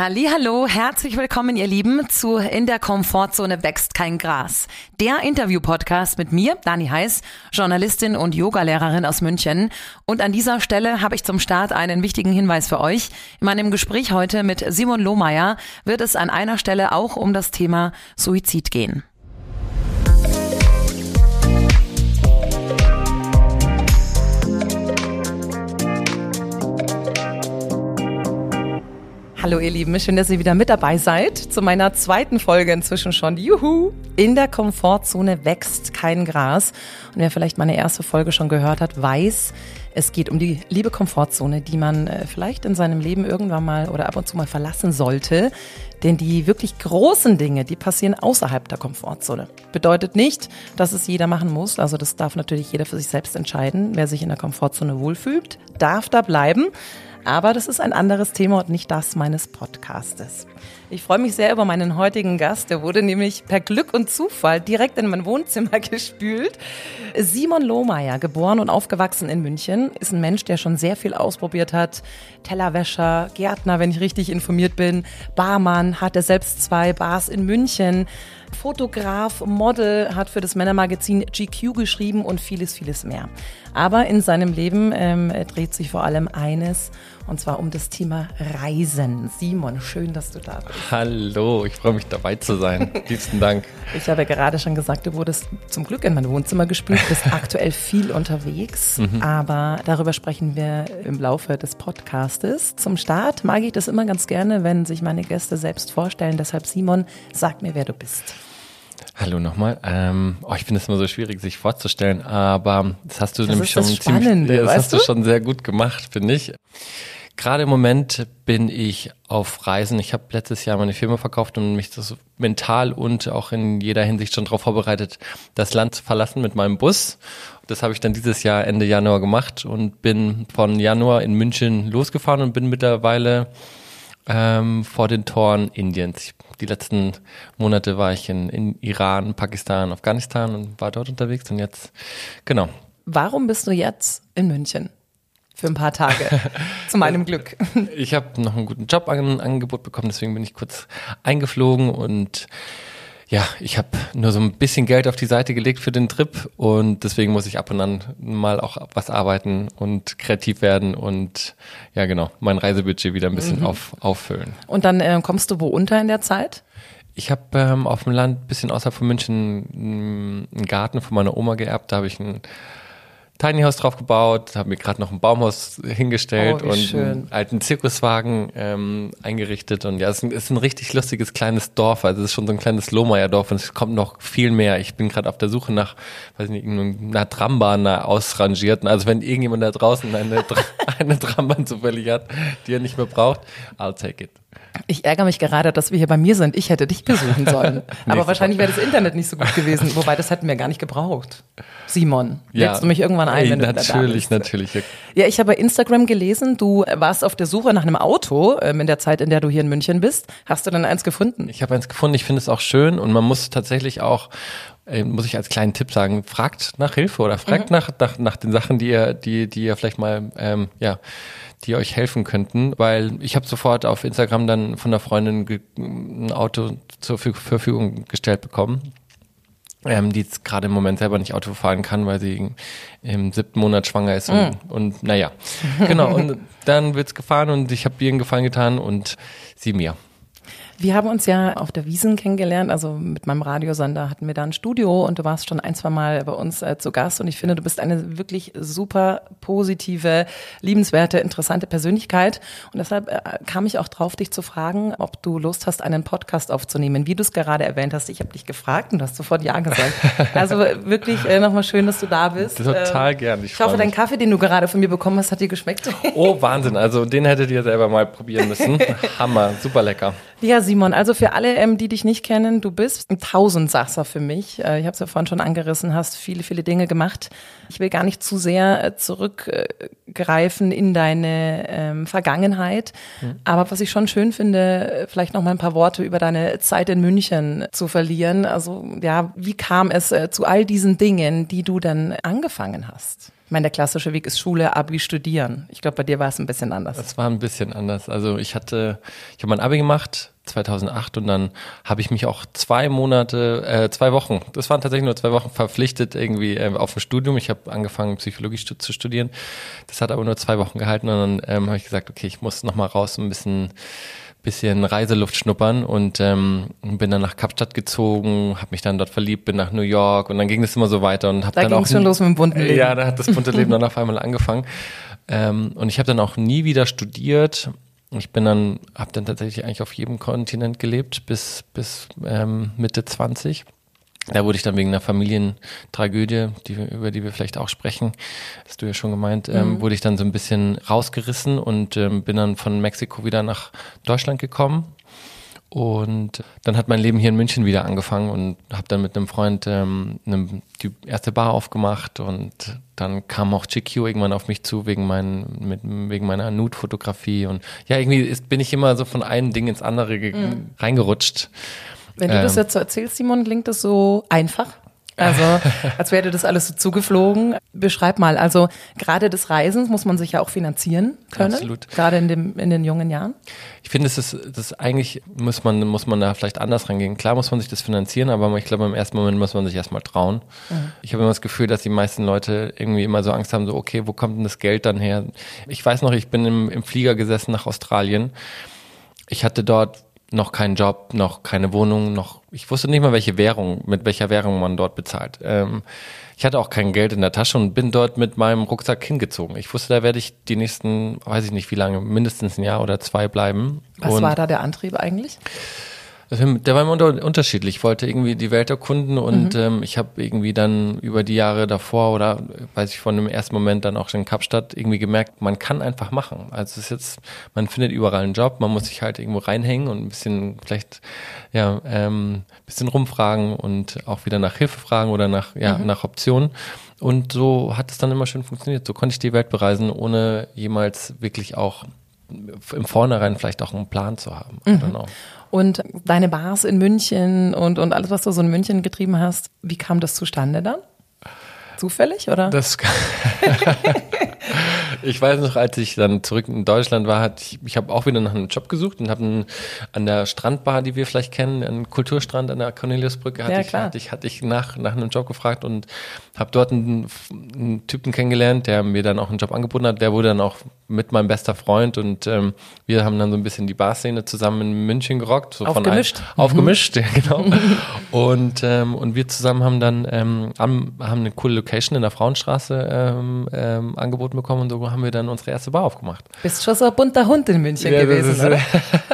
Hallo, herzlich willkommen ihr Lieben zu In der Komfortzone wächst kein Gras. Der Interview-Podcast mit mir, Dani Heiß, Journalistin und Yogalehrerin aus München. Und an dieser Stelle habe ich zum Start einen wichtigen Hinweis für euch. In meinem Gespräch heute mit Simon Lohmeier wird es an einer Stelle auch um das Thema Suizid gehen. Hallo ihr Lieben, schön, dass ihr wieder mit dabei seid zu meiner zweiten Folge inzwischen schon. Juhu! In der Komfortzone wächst kein Gras. Und wer vielleicht meine erste Folge schon gehört hat, weiß, es geht um die liebe Komfortzone, die man äh, vielleicht in seinem Leben irgendwann mal oder ab und zu mal verlassen sollte. Denn die wirklich großen Dinge, die passieren außerhalb der Komfortzone. Bedeutet nicht, dass es jeder machen muss. Also das darf natürlich jeder für sich selbst entscheiden. Wer sich in der Komfortzone wohlfühlt, darf da bleiben. Aber das ist ein anderes Thema und nicht das meines Podcastes. Ich freue mich sehr über meinen heutigen Gast. Der wurde nämlich per Glück und Zufall direkt in mein Wohnzimmer gespült. Simon Lohmeier, geboren und aufgewachsen in München, ist ein Mensch, der schon sehr viel ausprobiert hat. Tellerwäscher, Gärtner, wenn ich richtig informiert bin, Barmann, hatte selbst zwei Bars in München. Fotograf, Model, hat für das Männermagazin GQ geschrieben und vieles, vieles mehr. Aber in seinem Leben ähm, dreht sich vor allem eines, und zwar um das Thema Reisen. Simon, schön, dass du da bist. Hallo, ich freue mich dabei zu sein. Liebsten Dank. Ich habe ja gerade schon gesagt, du wurdest zum Glück in mein Wohnzimmer gespült, bist aktuell viel unterwegs, mhm. aber darüber sprechen wir im Laufe des Podcastes. Zum Start mag ich das immer ganz gerne, wenn sich meine Gäste selbst vorstellen. Deshalb, Simon, sag mir, wer du bist. Hallo nochmal. Ähm, oh, ich finde es immer so schwierig, sich vorzustellen, aber das hast du das nämlich schon ziemlich, das hast du schon sehr gut gemacht, finde ich. Gerade im Moment bin ich auf Reisen. Ich habe letztes Jahr meine Firma verkauft und mich das mental und auch in jeder Hinsicht schon darauf vorbereitet, das Land zu verlassen mit meinem Bus. Das habe ich dann dieses Jahr Ende Januar gemacht und bin von Januar in München losgefahren und bin mittlerweile ähm, vor den Toren Indiens. Die letzten Monate war ich in, in Iran, Pakistan, Afghanistan und war dort unterwegs und jetzt, genau. Warum bist du jetzt in München? Für ein paar Tage. zu meinem Glück. Ich habe noch einen guten Job an, Angebot bekommen, deswegen bin ich kurz eingeflogen und ja, ich habe nur so ein bisschen Geld auf die Seite gelegt für den Trip und deswegen muss ich ab und an mal auch was arbeiten und kreativ werden und ja genau, mein Reisebudget wieder ein bisschen mhm. auf, auffüllen. Und dann äh, kommst du wo unter in der Zeit? Ich habe ähm, auf dem Land, bisschen außerhalb von München, einen Garten von meiner Oma geerbt. Da habe ich ein Tiny House drauf gebaut, habe mir gerade noch ein Baumhaus hingestellt oh, und schön. einen alten Zirkuswagen ähm, eingerichtet. Und ja, es ist, ein, es ist ein richtig lustiges kleines Dorf. Also es ist schon so ein kleines Lohmeier-Dorf und es kommt noch viel mehr. Ich bin gerade auf der Suche nach, weiß nicht, einer Trambahn, einer ausrangierten. Also wenn irgendjemand da draußen eine, eine Trambahn zufällig hat, die er nicht mehr braucht, I'll take it. Ich ärgere mich gerade, dass wir hier bei mir sind. Ich hätte dich besuchen sollen. Aber wahrscheinlich wäre das Internet nicht so gut gewesen. Wobei, das hätten wir gar nicht gebraucht. Simon, ja. du mich irgendwann ein, wenn du Natürlich, natürlich. Ja, ich habe bei Instagram gelesen, du warst auf der Suche nach einem Auto ähm, in der Zeit, in der du hier in München bist. Hast du dann eins gefunden? Ich habe eins gefunden. Ich finde es auch schön und man muss tatsächlich auch äh, muss ich als kleinen Tipp sagen, fragt nach Hilfe oder fragt mhm. nach, nach, nach den Sachen, die ihr, die, die ihr vielleicht mal, ähm, ja, die euch helfen könnten, weil ich habe sofort auf Instagram dann von der Freundin ein Auto zur Verfügung gestellt bekommen, ähm, die jetzt gerade im Moment selber nicht Auto fahren kann, weil sie im siebten Monat schwanger ist und, mm. und naja, genau und dann wird's gefahren und ich habe ihr einen Gefallen getan und sie mir. Wir haben uns ja auf der Wiesen kennengelernt, also mit meinem Radiosender hatten wir da ein Studio und du warst schon ein, zwei Mal bei uns äh, zu Gast und ich finde, du bist eine wirklich super positive, liebenswerte, interessante Persönlichkeit und deshalb äh, kam ich auch drauf, dich zu fragen, ob du Lust hast, einen Podcast aufzunehmen. Wie du es gerade erwähnt hast, ich habe dich gefragt und du hast sofort Ja gesagt. Also wirklich äh, nochmal schön, dass du da bist. Total ähm, gern. Ich, ich hoffe, dein Kaffee, den du gerade von mir bekommen hast, hat dir geschmeckt. Oh, Wahnsinn. Also den hättet ihr selber mal probieren müssen. Hammer, super lecker. Ja, Simon, also für alle, ähm, die dich nicht kennen, du bist ein Tausendsasser für mich. Äh, ich habe es ja vorhin schon angerissen, hast viele, viele Dinge gemacht. Ich will gar nicht zu sehr äh, zurückgreifen in deine ähm, Vergangenheit. Mhm. Aber was ich schon schön finde, vielleicht noch mal ein paar Worte über deine Zeit in München zu verlieren. Also ja, wie kam es äh, zu all diesen Dingen, die du dann angefangen hast? Ich meine, der klassische Weg ist Schule, Abi, Studieren. Ich glaube, bei dir war es ein bisschen anders. Es war ein bisschen anders. Also ich hatte, ich habe mein Abi gemacht 2008 und dann habe ich mich auch zwei Monate, äh, zwei Wochen, das waren tatsächlich nur zwei Wochen verpflichtet irgendwie äh, auf ein Studium. Ich habe angefangen Psychologie zu studieren. Das hat aber nur zwei Wochen gehalten und dann ähm, habe ich gesagt, okay, ich muss noch mal raus, ein bisschen bisschen Reiseluft schnuppern und ähm, bin dann nach Kapstadt gezogen, habe mich dann dort verliebt, bin nach New York und dann ging es immer so weiter und habe da dann auch schon los mit dem bunten Leben. Ja, da hat das bunte Leben dann auf einmal angefangen ähm, und ich habe dann auch nie wieder studiert. Ich bin dann, habe dann tatsächlich eigentlich auf jedem Kontinent gelebt bis bis ähm, Mitte 20 da wurde ich dann wegen einer Familientragödie, die, über die wir vielleicht auch sprechen, hast du ja schon gemeint, ähm, mhm. ähm, wurde ich dann so ein bisschen rausgerissen und ähm, bin dann von Mexiko wieder nach Deutschland gekommen. Und dann hat mein Leben hier in München wieder angefangen und habe dann mit einem Freund ähm, eine, die erste Bar aufgemacht und dann kam auch GQ irgendwann auf mich zu wegen, mein, mit, wegen meiner Nude-Fotografie und ja, irgendwie ist, bin ich immer so von einem Ding ins andere mhm. reingerutscht. Wenn du ähm, das jetzt so erzählst, Simon, klingt das so einfach. Also, als wäre das alles so zugeflogen. Beschreib mal, also gerade des Reisens muss man sich ja auch finanzieren können. Absolut. Gerade in, dem, in den jungen Jahren. Ich finde, es ist, das eigentlich muss man, muss man da vielleicht anders rangehen. Klar muss man sich das finanzieren, aber ich glaube, im ersten Moment muss man sich erstmal trauen. Mhm. Ich habe immer das Gefühl, dass die meisten Leute irgendwie immer so Angst haben, so, okay, wo kommt denn das Geld dann her? Ich weiß noch, ich bin im, im Flieger gesessen nach Australien. Ich hatte dort noch keinen Job, noch keine Wohnung, noch ich wusste nicht mal welche Währung, mit welcher Währung man dort bezahlt. Ähm, ich hatte auch kein Geld in der Tasche und bin dort mit meinem Rucksack hingezogen. Ich wusste, da werde ich die nächsten, weiß ich nicht wie lange, mindestens ein Jahr oder zwei bleiben. Was und war da der Antrieb eigentlich? Der war immer unterschiedlich. Ich wollte irgendwie die Welt erkunden und mhm. ähm, ich habe irgendwie dann über die Jahre davor oder weiß ich von dem ersten Moment dann auch schon in Kapstadt irgendwie gemerkt, man kann einfach machen. Also es ist jetzt, man findet überall einen Job, man muss sich halt irgendwo reinhängen und ein bisschen vielleicht ja ähm, bisschen rumfragen und auch wieder nach Hilfe fragen oder nach ja mhm. nach Optionen. Und so hat es dann immer schön funktioniert. So konnte ich die Welt bereisen, ohne jemals wirklich auch im Vornherein vielleicht auch einen Plan zu haben. Mhm. Und deine Bars in München und, und alles, was du so in München getrieben hast, wie kam das zustande dann? Zufällig, oder? Das ich weiß noch, als ich dann zurück in Deutschland war, hat ich, ich habe auch wieder nach einem Job gesucht und habe an der Strandbar, die wir vielleicht kennen, einen Kulturstrand an der Corneliusbrücke, hatte, ja, ich, hatte ich, hatte ich nach, nach einem Job gefragt und habe dort einen, einen, Typen kennengelernt, der mir dann auch einen Job angeboten hat. Der wurde dann auch mit meinem bester Freund und ähm, wir haben dann so ein bisschen die Barszene zusammen in München gerockt. So aufgemischt. Von ein, aufgemischt, ja genau. und, ähm, und wir zusammen haben dann ähm, haben eine coole Location in der Frauenstraße ähm, ähm, angeboten bekommen und so haben wir dann unsere erste Bar aufgemacht. Bist schon so ein bunter Hund in München ja, gewesen, ist, oder?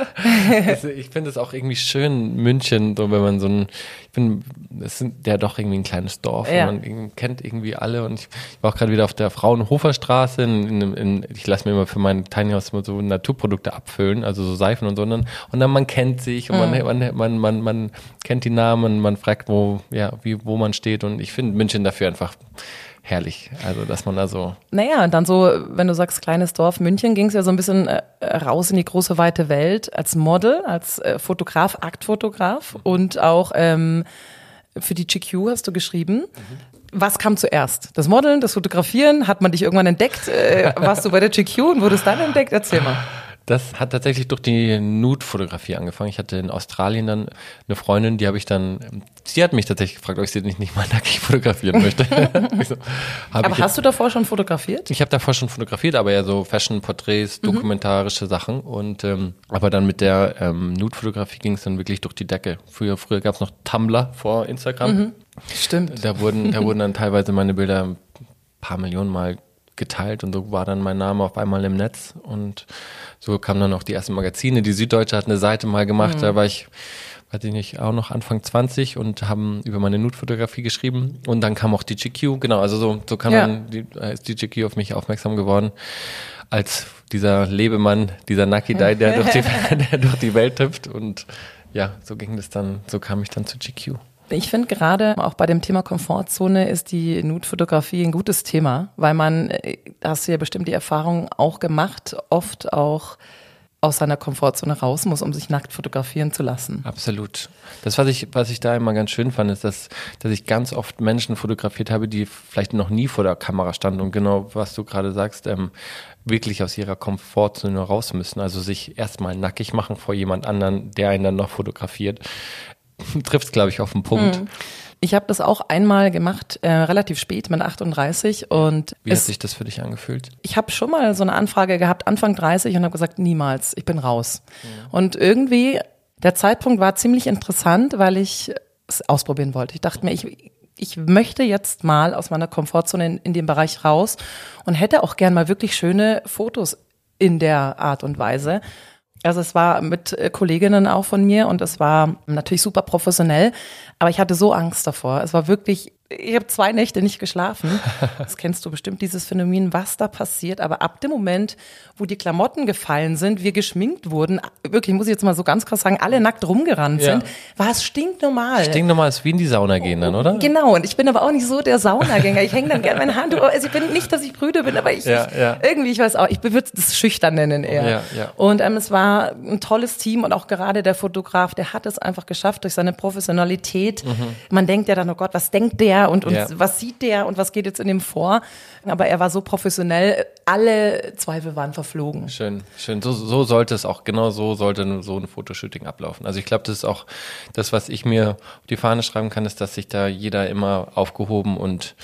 also ich finde es auch irgendwie schön, München, so wenn man so ein, bin, es sind ja doch irgendwie ein kleines Dorf ja. und man kennt irgendwie alle und ich, ich war auch gerade wieder auf der Fraunhofer Straße, in, in, in, ich lasse mir immer für mein Tiny House so Naturprodukte abfüllen, also so Seifen und so, und dann, und dann man kennt sich und mhm. man, man, man, man, man kennt die Namen, man fragt, wo, ja, wie, wo man steht und ich finde München dafür einfach herrlich. Also, dass man da so. Naja, und dann so, wenn du sagst, kleines Dorf München, ging es ja so ein bisschen äh, raus in die große weite Welt als Model, als äh, Fotograf, Aktfotograf und auch ähm, für die GQ hast du geschrieben. Mhm. Was kam zuerst? Das Modeln, das Fotografieren? Hat man dich irgendwann entdeckt? Äh, warst du bei der GQ und wurdest dann entdeckt? Erzähl mal. Das hat tatsächlich durch die Nude-Fotografie angefangen. Ich hatte in Australien dann eine Freundin, die habe ich dann, sie hat mich tatsächlich gefragt, ob ich sie nicht, nicht mal nackig fotografieren möchte. so, aber hast du davor schon fotografiert? Ich habe davor schon fotografiert, aber ja so Fashion-Porträts, mhm. dokumentarische mhm. Sachen. Und ähm, aber dann mit der ähm, Nude-Fotografie ging es dann wirklich durch die Decke. Früher, früher gab es noch Tumblr vor Instagram. Mhm. Stimmt. Da wurden, da wurden dann teilweise meine Bilder ein paar Millionen Mal geteilt und so war dann mein Name auf einmal im Netz und so kamen dann auch die ersten Magazine. Die Süddeutsche hat eine Seite mal gemacht, mhm. da war ich, weiß ich nicht, auch noch Anfang 20 und haben über meine Nudfotografie geschrieben und dann kam auch die GQ, genau, also so, so kam ja. dann die, äh, ist die GQ auf mich aufmerksam geworden als dieser Lebemann, dieser Nucky Dai, der durch die, der durch die Welt hüpft und ja, so ging das dann, so kam ich dann zu GQ. Ich finde gerade auch bei dem Thema Komfortzone ist die Nude-Fotografie ein gutes Thema, weil man, äh, hast du ja bestimmt die Erfahrung auch gemacht, oft auch aus seiner Komfortzone raus muss, um sich nackt fotografieren zu lassen. Absolut. Das, was ich, was ich da immer ganz schön fand, ist, dass, dass ich ganz oft Menschen fotografiert habe, die vielleicht noch nie vor der Kamera standen und genau, was du gerade sagst, ähm, wirklich aus ihrer Komfortzone raus müssen. Also sich erstmal nackig machen vor jemand anderen, der einen dann noch fotografiert. Trifft es, glaube ich, auf den Punkt. Mhm. Ich habe das auch einmal gemacht, äh, relativ spät mit 38 und wie es, hat sich das für dich angefühlt? Ich habe schon mal so eine Anfrage gehabt, Anfang 30 und habe gesagt, niemals, ich bin raus. Mhm. Und irgendwie der Zeitpunkt war ziemlich interessant, weil ich es ausprobieren wollte. Ich dachte mir, ich ich möchte jetzt mal aus meiner Komfortzone in, in dem Bereich raus und hätte auch gern mal wirklich schöne Fotos in der Art und Weise. Also es war mit äh, Kolleginnen auch von mir und es war natürlich super professionell, aber ich hatte so Angst davor. Es war wirklich ich habe zwei Nächte nicht geschlafen. Das kennst du bestimmt, dieses Phänomen, was da passiert. Aber ab dem Moment, wo die Klamotten gefallen sind, wir geschminkt wurden, wirklich, muss ich jetzt mal so ganz krass sagen, alle nackt rumgerannt ja. sind, war es stinknormal. Stinknormal ist wie in die Sauna gehen dann, oder? Genau, und ich bin aber auch nicht so der Saunagänger. Ich hänge dann gerne meine Hand. Also ich bin nicht, dass ich brüde bin, aber ich, ja, ja. irgendwie, ich weiß auch, ich würde es schüchtern nennen eher. Und ähm, es war ein tolles Team und auch gerade der Fotograf, der hat es einfach geschafft durch seine Professionalität. Mhm. Man denkt ja dann, oh Gott, was denkt der? Und, und ja. was sieht der und was geht jetzt in dem vor. Aber er war so professionell, alle Zweifel waren verflogen. Schön, schön. So, so sollte es auch, genau so sollte so ein Fotoshooting ablaufen. Also ich glaube, das ist auch das, was ich mir auf die Fahne schreiben kann, ist, dass sich da jeder immer aufgehoben und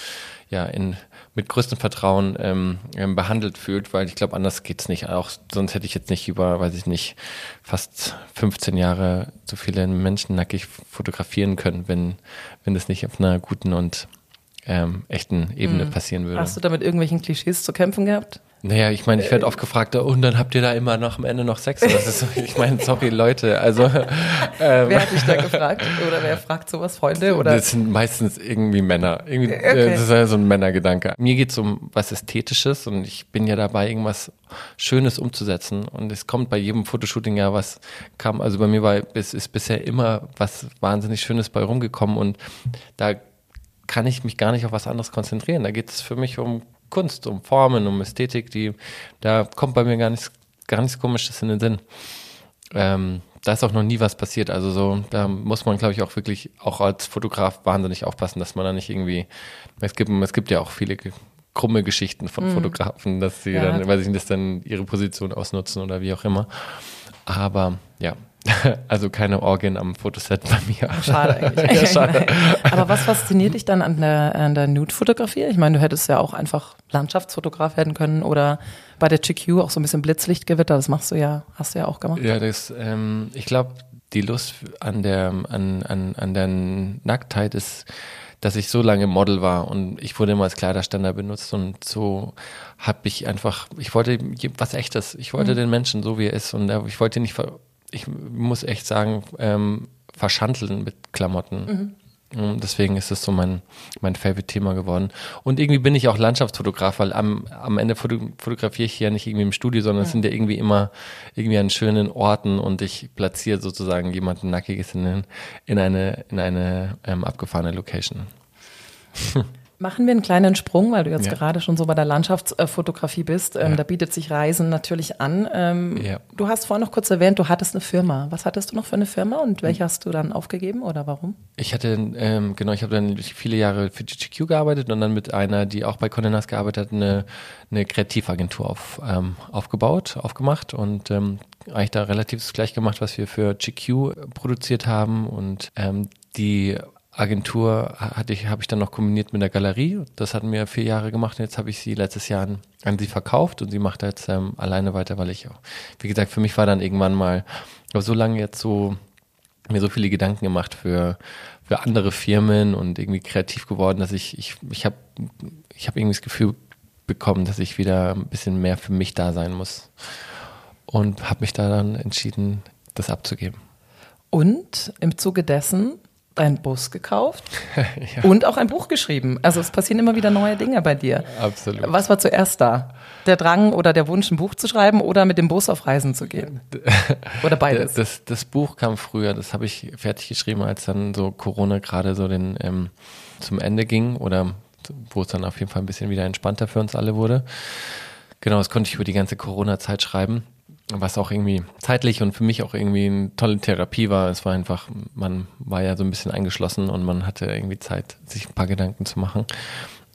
ja, in mit größtem Vertrauen ähm, ähm, behandelt fühlt, weil ich glaube, anders geht's nicht. Auch sonst hätte ich jetzt nicht über, weiß ich nicht, fast 15 Jahre so viele Menschen nackig fotografieren können, wenn, wenn das nicht auf einer guten und ähm, echten Ebene mhm. passieren würde. Hast du da mit irgendwelchen Klischees zu kämpfen gehabt? Naja, ich meine, ich werde oft gefragt, und dann habt ihr da immer noch am Ende noch Sex. Ist, ich meine, sorry Leute, also ähm, wer hat dich da gefragt oder wer fragt sowas, Freunde oder? Das sind meistens irgendwie Männer. Irgendwie, okay. Das ist ja so ein Männergedanke. Mir geht's um was Ästhetisches und ich bin ja dabei, irgendwas Schönes umzusetzen. Und es kommt bei jedem Fotoshooting ja was kam. Also bei mir war es ist bisher immer was wahnsinnig Schönes bei rumgekommen und da kann ich mich gar nicht auf was anderes konzentrieren. Da geht es für mich um Kunst, um Formen, um Ästhetik, die, da kommt bei mir gar nichts, gar nichts Komisches in den Sinn. Ähm, da ist auch noch nie was passiert. Also so, da muss man, glaube ich, auch wirklich auch als Fotograf wahnsinnig aufpassen, dass man da nicht irgendwie, es gibt, es gibt ja auch viele krumme Geschichten von mhm. Fotografen, dass sie ja. dann, weiß ich nicht, dass dann ihre Position ausnutzen oder wie auch immer. Aber ja, Also keine Orgien am Fotoset bei mir. Schade eigentlich. ja, schade. Aber was fasziniert dich dann an der, an der Nude-Fotografie? Ich meine, du hättest ja auch einfach Landschaftsfotograf werden können oder bei der GQ auch so ein bisschen Blitzlichtgewitter. Das machst du ja, hast du ja auch gemacht. Ja, das, ähm, ich glaube, die Lust an der, an, an, an der Nacktheit ist, dass ich so lange Model war und ich wurde immer als Kleiderständer benutzt und so habe ich einfach, ich wollte was Echtes. Ich wollte mhm. den Menschen so wie er ist und ich wollte nicht ich muss echt sagen, ähm, verschandeln mit Klamotten. Mhm. Deswegen ist es so mein, mein Favorite-Thema geworden. Und irgendwie bin ich auch Landschaftsfotograf, weil am, am Ende fotografiere ich hier nicht irgendwie im Studio, sondern ja. es sind ja irgendwie immer irgendwie an schönen Orten und ich platziere sozusagen jemanden Nackiges in, in eine, in eine ähm, abgefahrene Location. Machen wir einen kleinen Sprung, weil du jetzt ja. gerade schon so bei der Landschaftsfotografie bist. Ähm, ja. Da bietet sich Reisen natürlich an. Ähm, ja. Du hast vorhin noch kurz erwähnt, du hattest eine Firma. Was hattest du noch für eine Firma und welche hast du dann aufgegeben oder warum? Ich hatte, ähm, genau, ich habe dann viele Jahre für GGQ gearbeitet und dann mit einer, die auch bei Condé Nast gearbeitet hat, eine, eine Kreativagentur auf, ähm, aufgebaut, aufgemacht und ähm, eigentlich da relativ gleich gemacht, was wir für GQ produziert haben und ähm, die Agentur hatte ich, habe ich dann noch kombiniert mit der Galerie. Das hatten wir vier Jahre gemacht jetzt habe ich sie letztes Jahr an, an sie verkauft und sie macht jetzt ähm, alleine weiter, weil ich auch, wie gesagt, für mich war dann irgendwann mal, aber so lange jetzt so, mir so viele Gedanken gemacht für, für andere Firmen und irgendwie kreativ geworden, dass ich, ich, ich habe, ich habe irgendwie das Gefühl bekommen, dass ich wieder ein bisschen mehr für mich da sein muss und habe mich da dann entschieden, das abzugeben. Und im Zuge dessen einen Bus gekauft ja. und auch ein Buch geschrieben. Also es passieren immer wieder neue Dinge bei dir. Absolut. Was war zuerst da? Der Drang oder der Wunsch, ein Buch zu schreiben oder mit dem Bus auf Reisen zu gehen? Oder beides? Das, das Buch kam früher, das habe ich fertig geschrieben, als dann so Corona gerade so den ähm, zum Ende ging oder wo es dann auf jeden Fall ein bisschen wieder entspannter für uns alle wurde. Genau, das konnte ich über die ganze Corona-Zeit schreiben. Was auch irgendwie zeitlich und für mich auch irgendwie eine tolle Therapie war. Es war einfach, man war ja so ein bisschen eingeschlossen und man hatte irgendwie Zeit, sich ein paar Gedanken zu machen.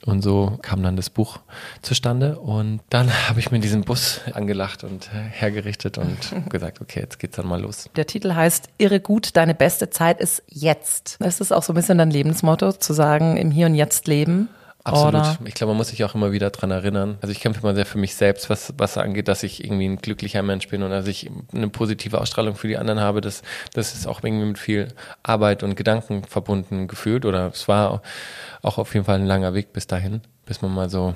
Und so kam dann das Buch zustande. Und dann habe ich mir diesen Bus angelacht und hergerichtet und gesagt, okay, jetzt geht's dann mal los. Der Titel heißt Irre gut, deine beste Zeit ist jetzt. Das ist auch so ein bisschen dein Lebensmotto, zu sagen, im Hier und Jetzt leben. Absolut. Oder? Ich glaube, man muss sich auch immer wieder dran erinnern. Also ich kämpfe immer sehr für mich selbst, was, was angeht, dass ich irgendwie ein glücklicher Mensch bin und dass ich eine positive Ausstrahlung für die anderen habe. Das, das ist auch irgendwie mit viel Arbeit und Gedanken verbunden gefühlt. Oder es war auch auf jeden Fall ein langer Weg bis dahin, bis man mal so,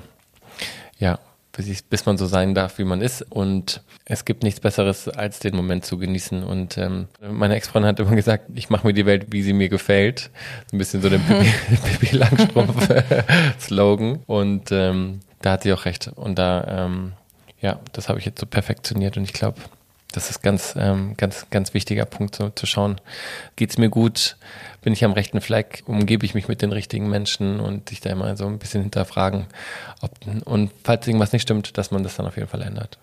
ja, bis, ich, bis man so sein darf, wie man ist. Und es gibt nichts Besseres, als den Moment zu genießen. Und ähm, meine Ex-Freundin hat immer gesagt, ich mache mir die Welt, wie sie mir gefällt. So ein bisschen so der Pippi Langstrumpf-Slogan. Und ähm, da hat sie auch recht. Und da, ähm, ja, das habe ich jetzt so perfektioniert. Und ich glaube, das ist ganz, ähm, ganz, ganz wichtiger Punkt, so zu schauen. Geht's mir gut? Bin ich am rechten Fleck? Umgebe ich mich mit den richtigen Menschen und sich da immer so ein bisschen hinterfragen. Ob, und falls irgendwas nicht stimmt, dass man das dann auf jeden Fall ändert.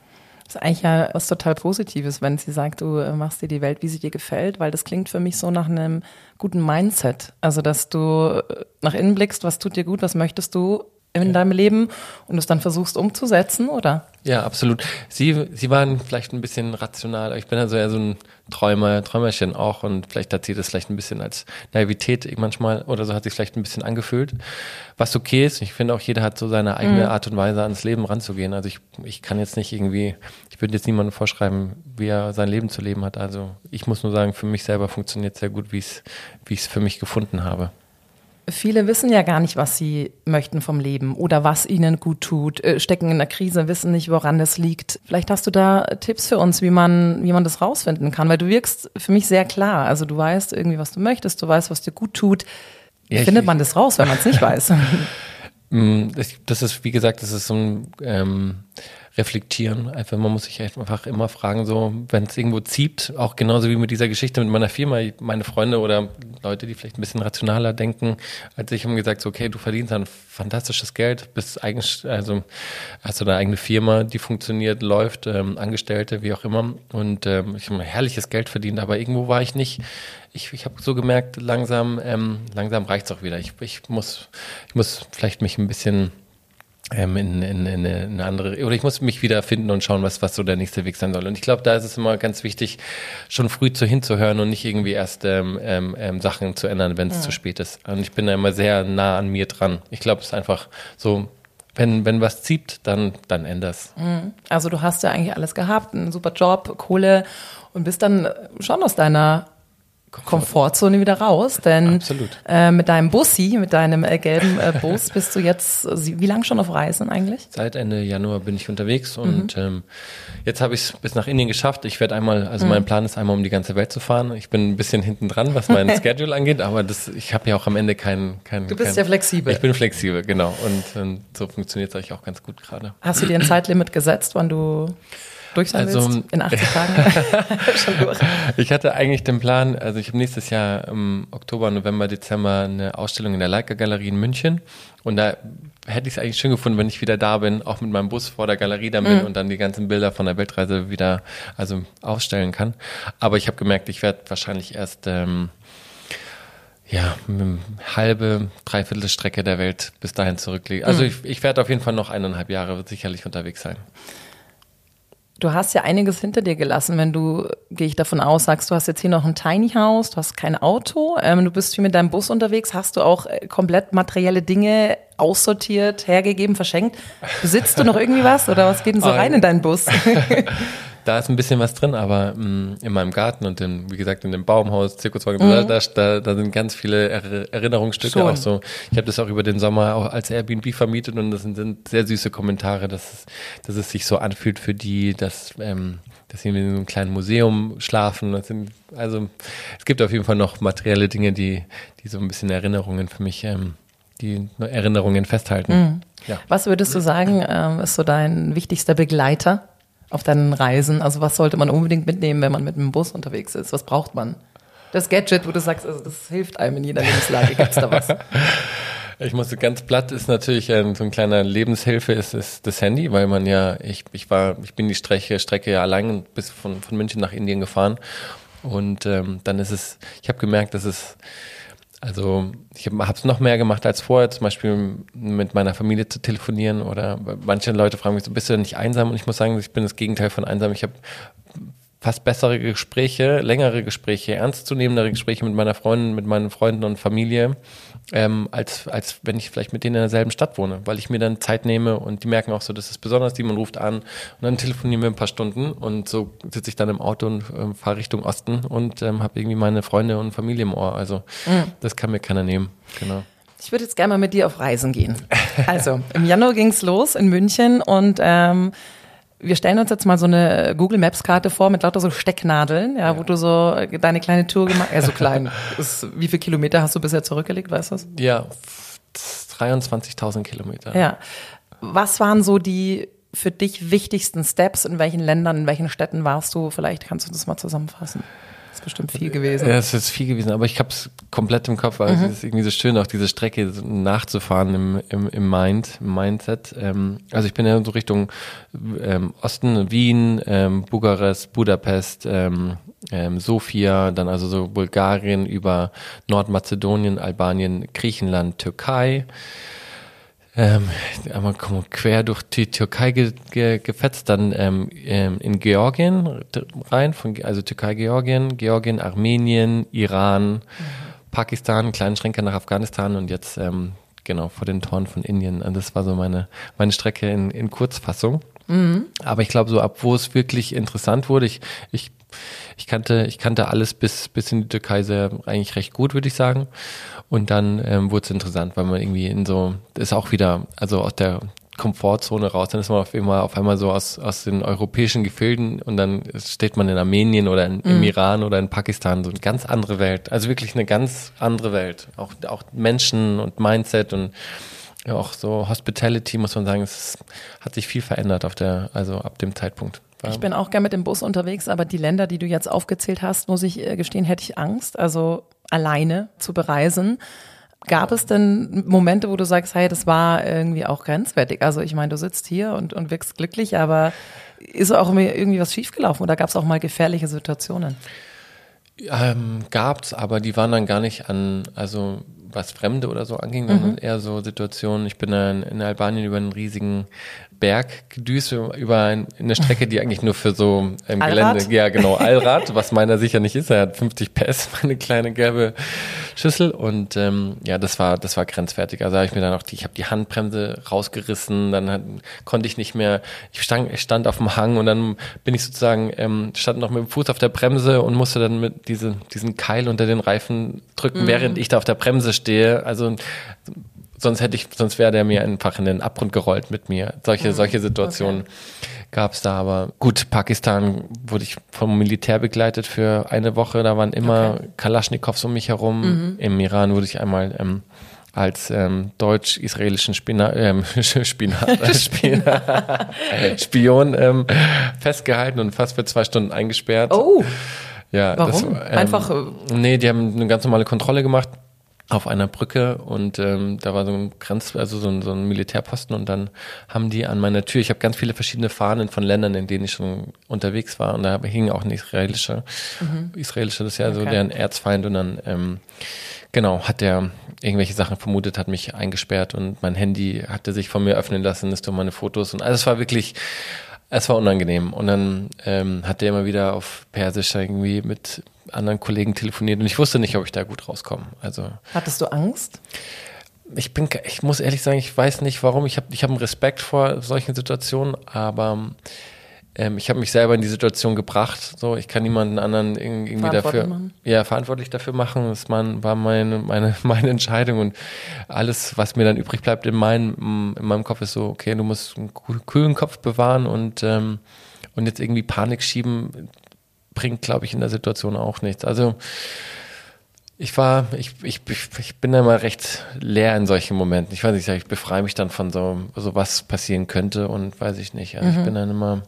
Das ist eigentlich ja was total Positives, wenn sie sagt, du äh, machst dir die Welt, wie sie dir gefällt, weil das klingt für mich so nach einem guten Mindset. Also, dass du äh, nach innen blickst, was tut dir gut, was möchtest du in deinem Leben und es dann versuchst umzusetzen, oder? Ja, absolut. Sie, sie waren vielleicht ein bisschen rational. Ich bin also eher so ein Träumer, Träumerchen auch und vielleicht hat sie das vielleicht ein bisschen als Naivität manchmal oder so hat sich vielleicht ein bisschen angefühlt. Was okay ist. Ich finde auch jeder hat so seine eigene mhm. Art und Weise ans Leben ranzugehen. Also ich, ich kann jetzt nicht irgendwie, ich würde jetzt niemandem vorschreiben, wie er sein Leben zu leben hat. Also ich muss nur sagen, für mich selber funktioniert sehr gut, wie es, wie ich es für mich gefunden habe. Viele wissen ja gar nicht, was sie möchten vom Leben oder was ihnen gut tut, äh, stecken in der Krise, wissen nicht, woran es liegt. Vielleicht hast du da Tipps für uns, wie man, wie man das rausfinden kann, weil du wirkst für mich sehr klar. Also du weißt irgendwie, was du möchtest, du weißt, was dir gut tut. Ja, Findet man das raus, wenn man es nicht weiß? Mm, das ist, wie gesagt, das ist so ein ähm, reflektieren. Einfach, man muss sich einfach immer fragen, so, wenn es irgendwo zieht, auch genauso wie mit dieser Geschichte mit meiner Firma, meine Freunde oder Leute, die vielleicht ein bisschen rationaler denken, als ich haben gesagt, so, okay, du verdienst ein fantastisches Geld, bist eigentlich, also hast du eine eigene Firma, die funktioniert, läuft, ähm, Angestellte, wie auch immer. Und ähm, ich habe herrliches Geld verdient, aber irgendwo war ich nicht, ich, ich habe so gemerkt, langsam, ähm, langsam reicht's auch wieder. Ich, ich muss, ich muss vielleicht mich ein bisschen ähm, in, in, in, eine andere, oder ich muss mich wieder finden und schauen, was, was so der nächste Weg sein soll. Und ich glaube, da ist es immer ganz wichtig, schon früh zu hinzuhören und nicht irgendwie erst ähm, ähm, ähm Sachen zu ändern, wenn es ja. zu spät ist. Und ich bin da immer sehr nah an mir dran. Ich glaube, es ist einfach so, wenn, wenn was zieht, dann, dann änder's. Mhm. Also du hast ja eigentlich alles gehabt, einen super Job, Kohle und bist dann schon aus deiner Komfortzone wieder raus, denn äh, mit deinem Bussi, mit deinem äh, gelben äh, Bus bist du jetzt, wie lange schon auf Reisen eigentlich? Seit Ende Januar bin ich unterwegs und mhm. ähm, jetzt habe ich es bis nach Indien geschafft. Ich werde einmal, also mhm. mein Plan ist einmal um die ganze Welt zu fahren. Ich bin ein bisschen hinten dran, was mein Schedule angeht, aber das, ich habe ja auch am Ende keinen. Kein, du bist kein, ja flexibel. Ich bin flexibel, genau. Und, und so funktioniert es eigentlich auch ganz gut gerade. Hast du dir ein Zeitlimit gesetzt, wann du durch sein also, willst? In 80 Tagen? Schon durch. Ich hatte eigentlich den Plan, also ich habe nächstes Jahr im Oktober, November, Dezember eine Ausstellung in der Leica Galerie in München. Und da hätte ich es eigentlich schön gefunden, wenn ich wieder da bin, auch mit meinem Bus vor der Galerie dann bin mhm. und dann die ganzen Bilder von der Weltreise wieder also ausstellen kann. Aber ich habe gemerkt, ich werde wahrscheinlich erst ähm, ja, halbe, dreiviertel Strecke der Welt bis dahin zurücklegen. Also mhm. ich, ich werde auf jeden Fall noch eineinhalb Jahre sicherlich unterwegs sein. Du hast ja einiges hinter dir gelassen, wenn du, gehe ich davon aus, sagst, du hast jetzt hier noch ein Tiny House, du hast kein Auto, ähm, du bist viel mit deinem Bus unterwegs, hast du auch äh, komplett materielle Dinge aussortiert, hergegeben, verschenkt. Besitzt du noch irgendwie was oder was geht denn so rein in deinen Bus? da ist ein bisschen was drin, aber mh, mm, in meinem Garten und in, wie gesagt in dem Baumhaus, Zirkuswagen, mhm. da, da, da sind ganz viele er Erinnerungsstücke Schon. auch so. Ich habe das auch über den Sommer auch als Airbnb vermietet und das sind, sind sehr süße Kommentare, dass es, dass es sich so anfühlt für die, dass ähm, dass sie in so einem kleinen Museum schlafen. Das sind, also es gibt auf jeden Fall noch materielle Dinge, die, die so ein bisschen Erinnerungen für mich, ähm, die Erinnerungen festhalten. Mhm. Ja. Was würdest du sagen, ähm, ist so dein wichtigster Begleiter auf deinen Reisen? Also was sollte man unbedingt mitnehmen, wenn man mit einem Bus unterwegs ist? Was braucht man? Das Gadget, wo du sagst, also das hilft einem in jeder Lebenslage. Gibt es da was? Ich musste ganz platt ist natürlich äh, so ein kleiner Lebenshilfe ist, ist das Handy, weil man ja ich ich war ich bin die Strecke Strecke ja allein bis von von München nach Indien gefahren und ähm, dann ist es ich habe gemerkt, dass es also ich habe es noch mehr gemacht als vorher, zum Beispiel mit meiner Familie zu telefonieren oder manche Leute fragen mich so, bist du denn nicht einsam? Und ich muss sagen, ich bin das Gegenteil von einsam. Ich habe fast bessere Gespräche, längere Gespräche, ernstzunehmendere Gespräche mit meiner Freundin, mit meinen Freunden und Familie, ähm, als, als wenn ich vielleicht mit denen in derselben Stadt wohne, weil ich mir dann Zeit nehme und die merken auch so, das ist besonders, die man ruft an und dann telefonieren wir ein paar Stunden und so sitze ich dann im Auto und äh, fahre Richtung Osten und ähm, habe irgendwie meine Freunde und Familie im Ohr. Also mhm. das kann mir keiner nehmen. Genau. Ich würde jetzt gerne mal mit dir auf Reisen gehen. Also im Januar ging's los in München und ähm, wir stellen uns jetzt mal so eine Google Maps Karte vor mit lauter so Stecknadeln, ja, ja. wo du so deine kleine Tour gemacht, ja so klein. ist, wie viele Kilometer hast du bisher zurückgelegt, weißt du das? Ja, 23.000 Kilometer. Ja. Was waren so die für dich wichtigsten Steps? In welchen Ländern, in welchen Städten warst du? Vielleicht kannst du das mal zusammenfassen ist bestimmt viel gewesen. Ja, es ist viel gewesen, aber ich habe es komplett im Kopf, weil mhm. es ist irgendwie so schön, auch diese Strecke nachzufahren im, im, im Mind, im Mindset. Ähm, also ich bin ja so Richtung ähm, Osten, Wien, ähm, Bukarest, Budapest, ähm, ähm, Sofia, dann also so Bulgarien über Nordmazedonien, Albanien, Griechenland, Türkei ähm, einmal quer durch die Türkei ge, ge, gefetzt, dann ähm, ähm in Georgien rein, von, also Türkei, Georgien, Georgien, Armenien, Iran, mhm. Pakistan, kleinen Schränke nach Afghanistan und jetzt ähm, genau vor den Toren von Indien. Und das war so meine meine Strecke in, in Kurzfassung. Mhm. Aber ich glaube so ab wo es wirklich interessant wurde, ich ich ich kannte, ich kannte alles bis, bis in die Türkei sehr, eigentlich recht gut, würde ich sagen. Und dann ähm, wurde es interessant, weil man irgendwie in so, ist auch wieder, also aus der Komfortzone raus, dann ist man auf einmal, auf einmal so aus, aus den europäischen Gefilden und dann steht man in Armenien oder in, im mhm. Iran oder in Pakistan, so eine ganz andere Welt. Also wirklich eine ganz andere Welt. Auch, auch Menschen und Mindset und ja, auch so Hospitality, muss man sagen, es hat sich viel verändert auf der, also ab dem Zeitpunkt. Ich bin auch gern mit dem Bus unterwegs, aber die Länder, die du jetzt aufgezählt hast, muss ich äh, gestehen, hätte ich Angst, also alleine zu bereisen. Gab es denn Momente, wo du sagst, hey, das war irgendwie auch grenzwertig? Also ich meine, du sitzt hier und, und wirkst glücklich, aber ist auch irgendwie was schiefgelaufen oder gab es auch mal gefährliche Situationen? Ähm, gab's, aber die waren dann gar nicht an, also was Fremde oder so anging, sondern mhm. eher so Situationen. Ich bin dann in Albanien über einen riesigen Berg gedüst über ein, eine Strecke, die eigentlich nur für so ähm, Gelände, ja genau, Allrad, was meiner sicher nicht ist. Er hat 50 PS, meine kleine gelbe Schüssel und ähm, ja, das war das war grenzwertig. Also habe ich mir dann auch die, ich habe die Handbremse rausgerissen, dann hat, konnte ich nicht mehr. Ich stand, ich stand auf dem Hang und dann bin ich sozusagen ähm, stand noch mit dem Fuß auf der Bremse und musste dann mit diese, diesen Keil unter den Reifen drücken, mhm. während ich da auf der Bremse stehe. Also sonst hätte ich, sonst wäre der mir einfach in den Abgrund gerollt mit mir. Solche, mhm. solche Situationen okay. gab es da. Aber gut, Pakistan wurde ich vom Militär begleitet für eine Woche. Da waren immer okay. Kalaschnikows um mich herum. Mhm. Im Iran wurde ich einmal ähm, als ähm, deutsch-israelischen Spina ähm, Spinat, Spina Spion ähm, festgehalten und fast für zwei Stunden eingesperrt. Oh. Ja, Warum? Das, ähm, Einfach. Äh, nee, die haben eine ganz normale Kontrolle gemacht auf einer Brücke und ähm, da war so ein Grenz, also so ein, so ein Militärposten und dann haben die an meiner Tür, ich habe ganz viele verschiedene Fahnen von Ländern, in denen ich schon unterwegs war und da hing auch ein israelischer, mhm. israelischer, das ist ja okay. so deren Erzfeind und dann ähm, genau hat der irgendwelche Sachen vermutet, hat mich eingesperrt und mein Handy hatte sich von mir öffnen lassen, ist durch meine Fotos und alles war wirklich es war unangenehm. Und dann ähm, hat der immer wieder auf Persisch irgendwie mit anderen Kollegen telefoniert und ich wusste nicht, ob ich da gut rauskomme. Also hattest du Angst? Ich bin, ich muss ehrlich sagen, ich weiß nicht, warum. Ich habe, ich habe einen Respekt vor solchen Situationen, aber ähm, ich habe mich selber in die Situation gebracht. So, ich kann niemanden anderen irgendwie dafür, machen. ja, verantwortlich dafür machen. Das war meine, meine, meine Entscheidung und alles, was mir dann übrig bleibt in meinem, in meinem Kopf, ist so, okay, du musst einen kühlen Kopf bewahren und ähm, und jetzt irgendwie Panik schieben, bringt, glaube ich, in der Situation auch nichts. Also ich war, ich, ich, ich bin da mal recht leer in solchen Momenten. Ich weiß nicht, ich befreie mich dann von so, so was passieren könnte und weiß ich nicht. Also mhm. Ich bin dann immer,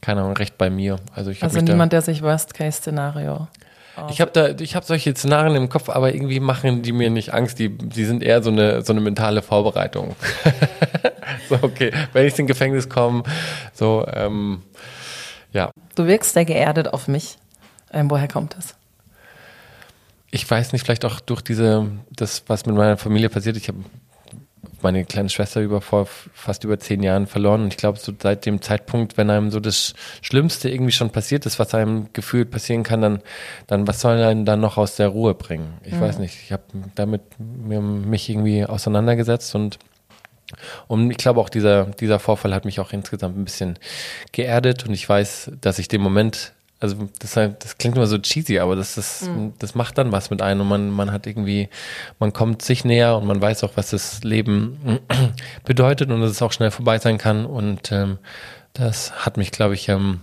keine Ahnung, recht bei mir. Also, ich also niemand, der sich Worst-Case-Szenario. Ich habe da, ich habe solche Szenarien im Kopf, aber irgendwie machen die mir nicht Angst. Die, die sind eher so eine, so eine mentale Vorbereitung. so, okay, wenn ich ins Gefängnis komme, so, ähm, ja. Du wirkst sehr geerdet auf mich. Ähm, woher kommt das? Ich weiß nicht, vielleicht auch durch diese, das, was mit meiner Familie passiert. Ich habe meine kleine Schwester über vor fast über zehn Jahren verloren. Und ich glaube, so seit dem Zeitpunkt, wenn einem so das Schlimmste irgendwie schon passiert ist, was einem gefühlt passieren kann, dann, dann was soll einen dann noch aus der Ruhe bringen? Ich mhm. weiß nicht. Ich habe damit mich irgendwie auseinandergesetzt und und ich glaube auch dieser, dieser Vorfall hat mich auch insgesamt ein bisschen geerdet und ich weiß, dass ich den Moment also das, das klingt immer so cheesy, aber das, ist, mhm. das macht dann was mit einem und man, man hat irgendwie, man kommt sich näher und man weiß auch, was das Leben bedeutet und dass es auch schnell vorbei sein kann und ähm, das hat mich, glaube ich, ähm,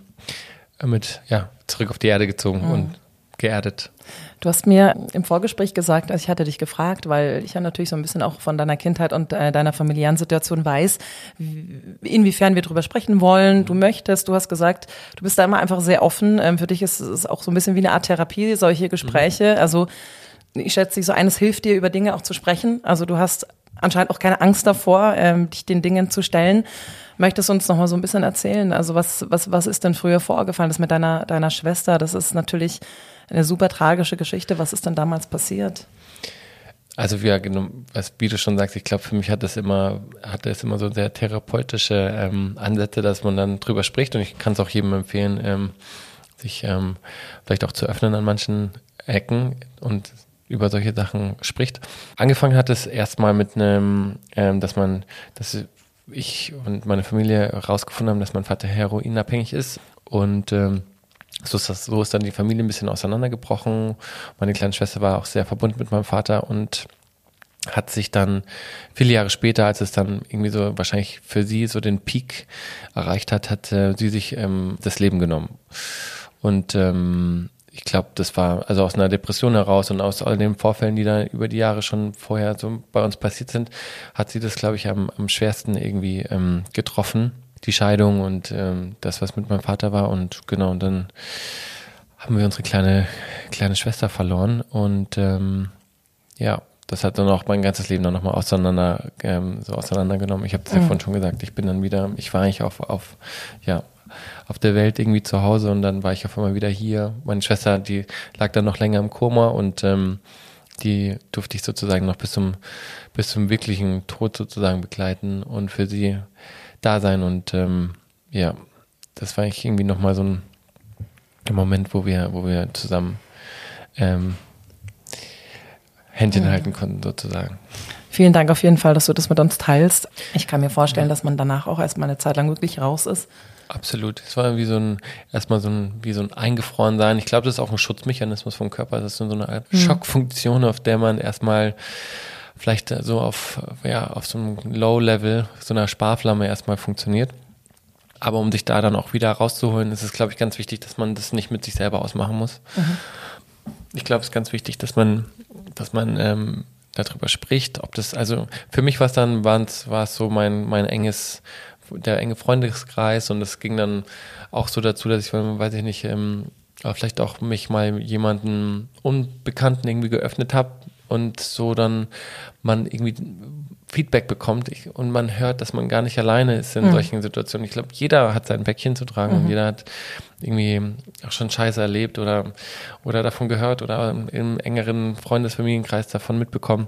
mit, ja, zurück auf die Erde gezogen mhm. und geerdet. Du hast mir im Vorgespräch gesagt, also ich hatte dich gefragt, weil ich ja natürlich so ein bisschen auch von deiner Kindheit und äh, deiner familiären Situation weiß, inwiefern wir drüber sprechen wollen. Du möchtest, du hast gesagt, du bist da immer einfach sehr offen. Ähm, für dich ist es auch so ein bisschen wie eine Art Therapie, solche Gespräche. Mhm. Also ich schätze, so eines hilft dir, über Dinge auch zu sprechen. Also du hast anscheinend auch keine Angst davor, ähm, dich den Dingen zu stellen. Möchtest du uns noch mal so ein bisschen erzählen? Also was, was, was ist denn früher vorgefallen? Das mit deiner, deiner Schwester, das ist natürlich eine super tragische Geschichte. Was ist denn damals passiert? Also wie, was, wie du schon sagst, ich glaube, für mich hat das immer, hat das immer so sehr therapeutische ähm, Ansätze, dass man dann drüber spricht und ich kann es auch jedem empfehlen, ähm, sich ähm, vielleicht auch zu öffnen an manchen Ecken und über solche Sachen spricht. Angefangen hat es erstmal mit einem, ähm, dass man, dass ich und meine Familie herausgefunden haben, dass mein Vater heroinabhängig ist und ähm, so ist, das, so ist dann die Familie ein bisschen auseinandergebrochen. Meine kleine Schwester war auch sehr verbunden mit meinem Vater und hat sich dann viele Jahre später, als es dann irgendwie so wahrscheinlich für sie so den Peak erreicht hat, hat äh, sie sich ähm, das Leben genommen. Und ähm, ich glaube, das war also aus einer Depression heraus und aus all den Vorfällen, die da über die Jahre schon vorher so bei uns passiert sind, hat sie das, glaube ich, am, am schwersten irgendwie ähm, getroffen die Scheidung und ähm, das, was mit meinem Vater war. Und genau, und dann haben wir unsere kleine, kleine Schwester verloren. Und ähm, ja, das hat dann auch mein ganzes Leben dann nochmal auseinander, ähm, so auseinandergenommen. Ich habe es ja mhm. vorhin schon gesagt, ich bin dann wieder, ich war eigentlich auf, auf, ja, auf der Welt irgendwie zu Hause und dann war ich auf einmal wieder hier. Meine Schwester, die lag dann noch länger im Koma und ähm, die durfte ich sozusagen noch bis zum, bis zum wirklichen Tod sozusagen begleiten und für sie da sein. Und ähm, ja, das war eigentlich irgendwie nochmal so ein, Moment, wo wir, wo wir zusammen ähm, Händchen mhm. halten konnten, sozusagen. Vielen Dank auf jeden Fall, dass du das mit uns teilst. Ich kann mir vorstellen, ja. dass man danach auch erstmal eine Zeit lang wirklich raus ist. Absolut. Es war wie so ein, erstmal so ein, wie so ein eingefroren sein. Ich glaube, das ist auch ein Schutzmechanismus vom Körper. Das ist so eine Art mhm. Schockfunktion, auf der man erstmal vielleicht so auf, ja, auf so einem Low-Level, so einer Sparflamme erstmal funktioniert. Aber um sich da dann auch wieder rauszuholen, ist es, glaube ich, ganz wichtig, dass man das nicht mit sich selber ausmachen muss. Mhm. Ich glaube, es ist ganz wichtig, dass man, dass man ähm, darüber spricht, ob das, also für mich war es dann, war es so mein, mein enges, der enge Freundeskreis und es ging dann auch so dazu, dass ich, weiß ich nicht, ähm, vielleicht auch mich mal jemanden Unbekannten irgendwie geöffnet habe, und so dann man irgendwie Feedback bekommt ich, und man hört, dass man gar nicht alleine ist in mhm. solchen Situationen. Ich glaube, jeder hat sein Päckchen zu tragen mhm. und jeder hat irgendwie auch schon Scheiße erlebt oder, oder davon gehört oder im engeren Freundesfamilienkreis davon mitbekommen.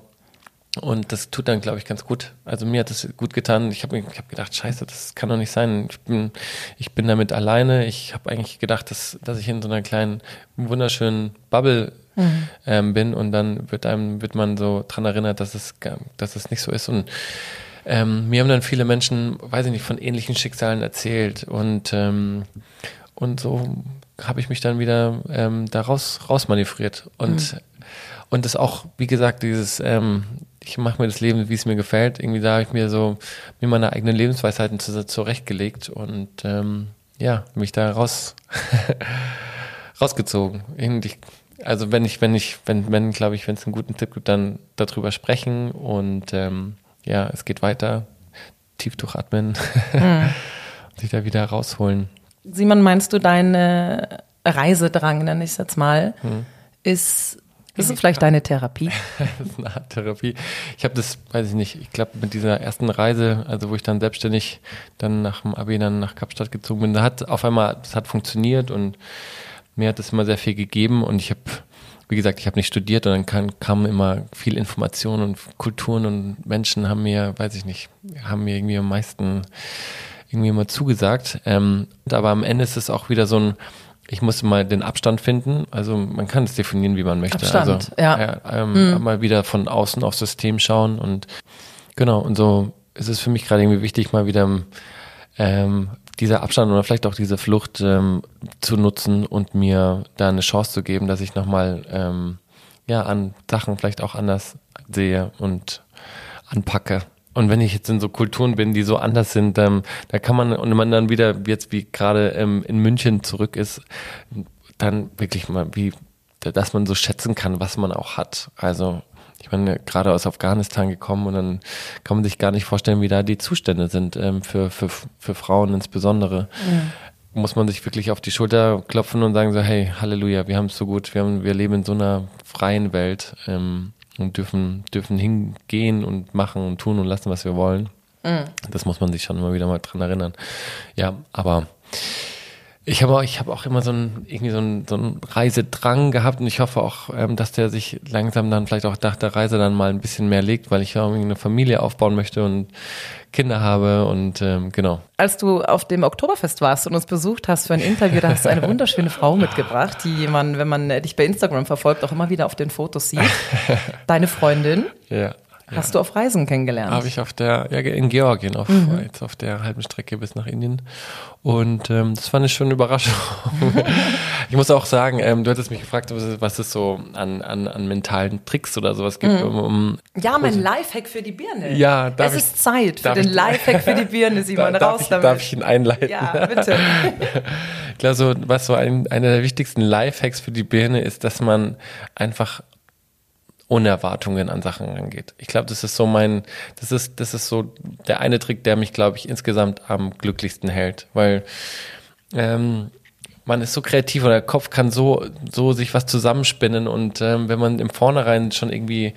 Und das tut dann, glaube ich, ganz gut. Also mir hat das gut getan. Ich habe ich hab gedacht, scheiße, das kann doch nicht sein. Ich bin, ich bin damit alleine. Ich habe eigentlich gedacht, dass, dass ich in so einer kleinen, wunderschönen Bubble mhm. ähm, bin und dann wird einem, wird man so dran erinnert, dass es, dass es nicht so ist. Und ähm, mir haben dann viele Menschen, weiß ich nicht, von ähnlichen Schicksalen erzählt und, ähm, und so habe ich mich dann wieder ähm, da raus, rausmanövriert und mhm. Und das auch, wie gesagt, dieses ähm, ich mache mir das Leben, wie es mir gefällt. Irgendwie da habe ich mir so mir meine eigenen Lebensweisheiten zurechtgelegt und ähm, ja, mich da raus rausgezogen. Ich also wenn ich, wenn ich, wenn, wenn, glaube ich, wenn es einen guten Tipp gibt, dann darüber sprechen und ähm, ja, es geht weiter. Tief durchatmen mhm. sich da wieder rausholen. Simon, meinst du deine Reisedrang, nenne ich es jetzt mal, mhm. ist das ist vielleicht deine Therapie. das ist eine Art Therapie. Ich habe das, weiß ich nicht, ich glaube mit dieser ersten Reise, also wo ich dann selbstständig dann nach dem Abi dann nach Kapstadt gezogen bin, da hat auf einmal, das hat funktioniert und mir hat das immer sehr viel gegeben und ich habe, wie gesagt, ich habe nicht studiert und dann kam, kam immer viel Information und Kulturen und Menschen haben mir, weiß ich nicht, haben mir irgendwie am meisten irgendwie immer zugesagt. Ähm, aber am Ende ist es auch wieder so ein, ich musste mal den Abstand finden. Also man kann es definieren, wie man möchte. Abstand, also ja. ja ähm, mhm. mal wieder von außen aufs System schauen und genau, und so ist es für mich gerade irgendwie wichtig, mal wieder ähm, dieser Abstand oder vielleicht auch diese Flucht ähm, zu nutzen und mir da eine Chance zu geben, dass ich nochmal ähm, ja, an Sachen vielleicht auch anders sehe und anpacke. Und wenn ich jetzt in so Kulturen bin, die so anders sind, ähm, da kann man, und man dann wieder jetzt wie gerade ähm, in München zurück ist, dann wirklich mal, wie, dass man so schätzen kann, was man auch hat. Also ich bin gerade aus Afghanistan gekommen und dann kann man sich gar nicht vorstellen, wie da die Zustände sind ähm, für, für, für Frauen insbesondere. Ja. Muss man sich wirklich auf die Schulter klopfen und sagen so, hey, Halleluja, wir haben es so gut, wir, haben, wir leben in so einer freien Welt. Ähm, und dürfen, dürfen hingehen und machen und tun und lassen, was wir wollen. Mhm. Das muss man sich schon immer wieder mal dran erinnern. Ja, aber ich habe auch, ich habe auch immer so ein irgendwie so ein, so ein Reisedrang gehabt und ich hoffe auch, ähm, dass der sich langsam dann vielleicht auch nach der Reise dann mal ein bisschen mehr legt, weil ich ja irgendwie eine Familie aufbauen möchte und Kinder habe und ähm, genau. Als du auf dem Oktoberfest warst und uns besucht hast für ein Interview, da hast du eine wunderschöne Frau mitgebracht, die man, wenn man dich bei Instagram verfolgt, auch immer wieder auf den Fotos sieht. Deine Freundin. Ja. Hast du auf Reisen kennengelernt? Habe ich auf der, ja, in Georgien, auf, mhm. jetzt auf der halben Strecke bis nach Indien. Und ähm, das war eine schöne Überraschung. ich muss auch sagen, ähm, du hattest mich gefragt, was es so an, an, an mentalen Tricks oder sowas gibt. Mhm. Um, um, ja, mein Lifehack für die Birne. Ja, darf Es ich, ist Zeit für den Lifehack für die Birne, Simon. Da, raus ich, damit. Darf ich ihn einleiten? Ja, bitte. ich glaube, so, was so ein, einer der wichtigsten Lifehacks für die Birne ist, dass man einfach ohne Erwartungen an Sachen rangeht. Ich glaube, das ist so mein, das ist, das ist so der eine Trick, der mich, glaube ich, insgesamt am glücklichsten hält, weil ähm, man ist so kreativ oder der Kopf kann so, so sich was zusammenspinnen und ähm, wenn man im Vornherein schon irgendwie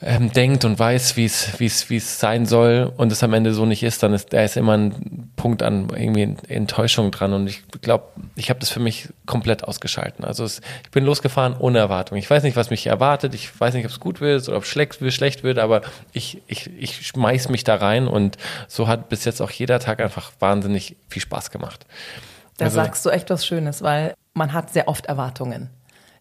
ähm, denkt und weiß, wie es wie es wie es sein soll und es am Ende so nicht ist, dann ist da ist immer ein Punkt an irgendwie Enttäuschung dran und ich glaube, ich habe das für mich komplett ausgeschalten. Also es, ich bin losgefahren ohne Erwartung. Ich weiß nicht, was mich erwartet. Ich weiß nicht, ob es gut wird oder ob es schlecht, schlecht wird, aber ich ich ich schmeiß mich da rein und so hat bis jetzt auch jeder Tag einfach wahnsinnig viel Spaß gemacht. Da also, sagst du echt was Schönes, weil man hat sehr oft Erwartungen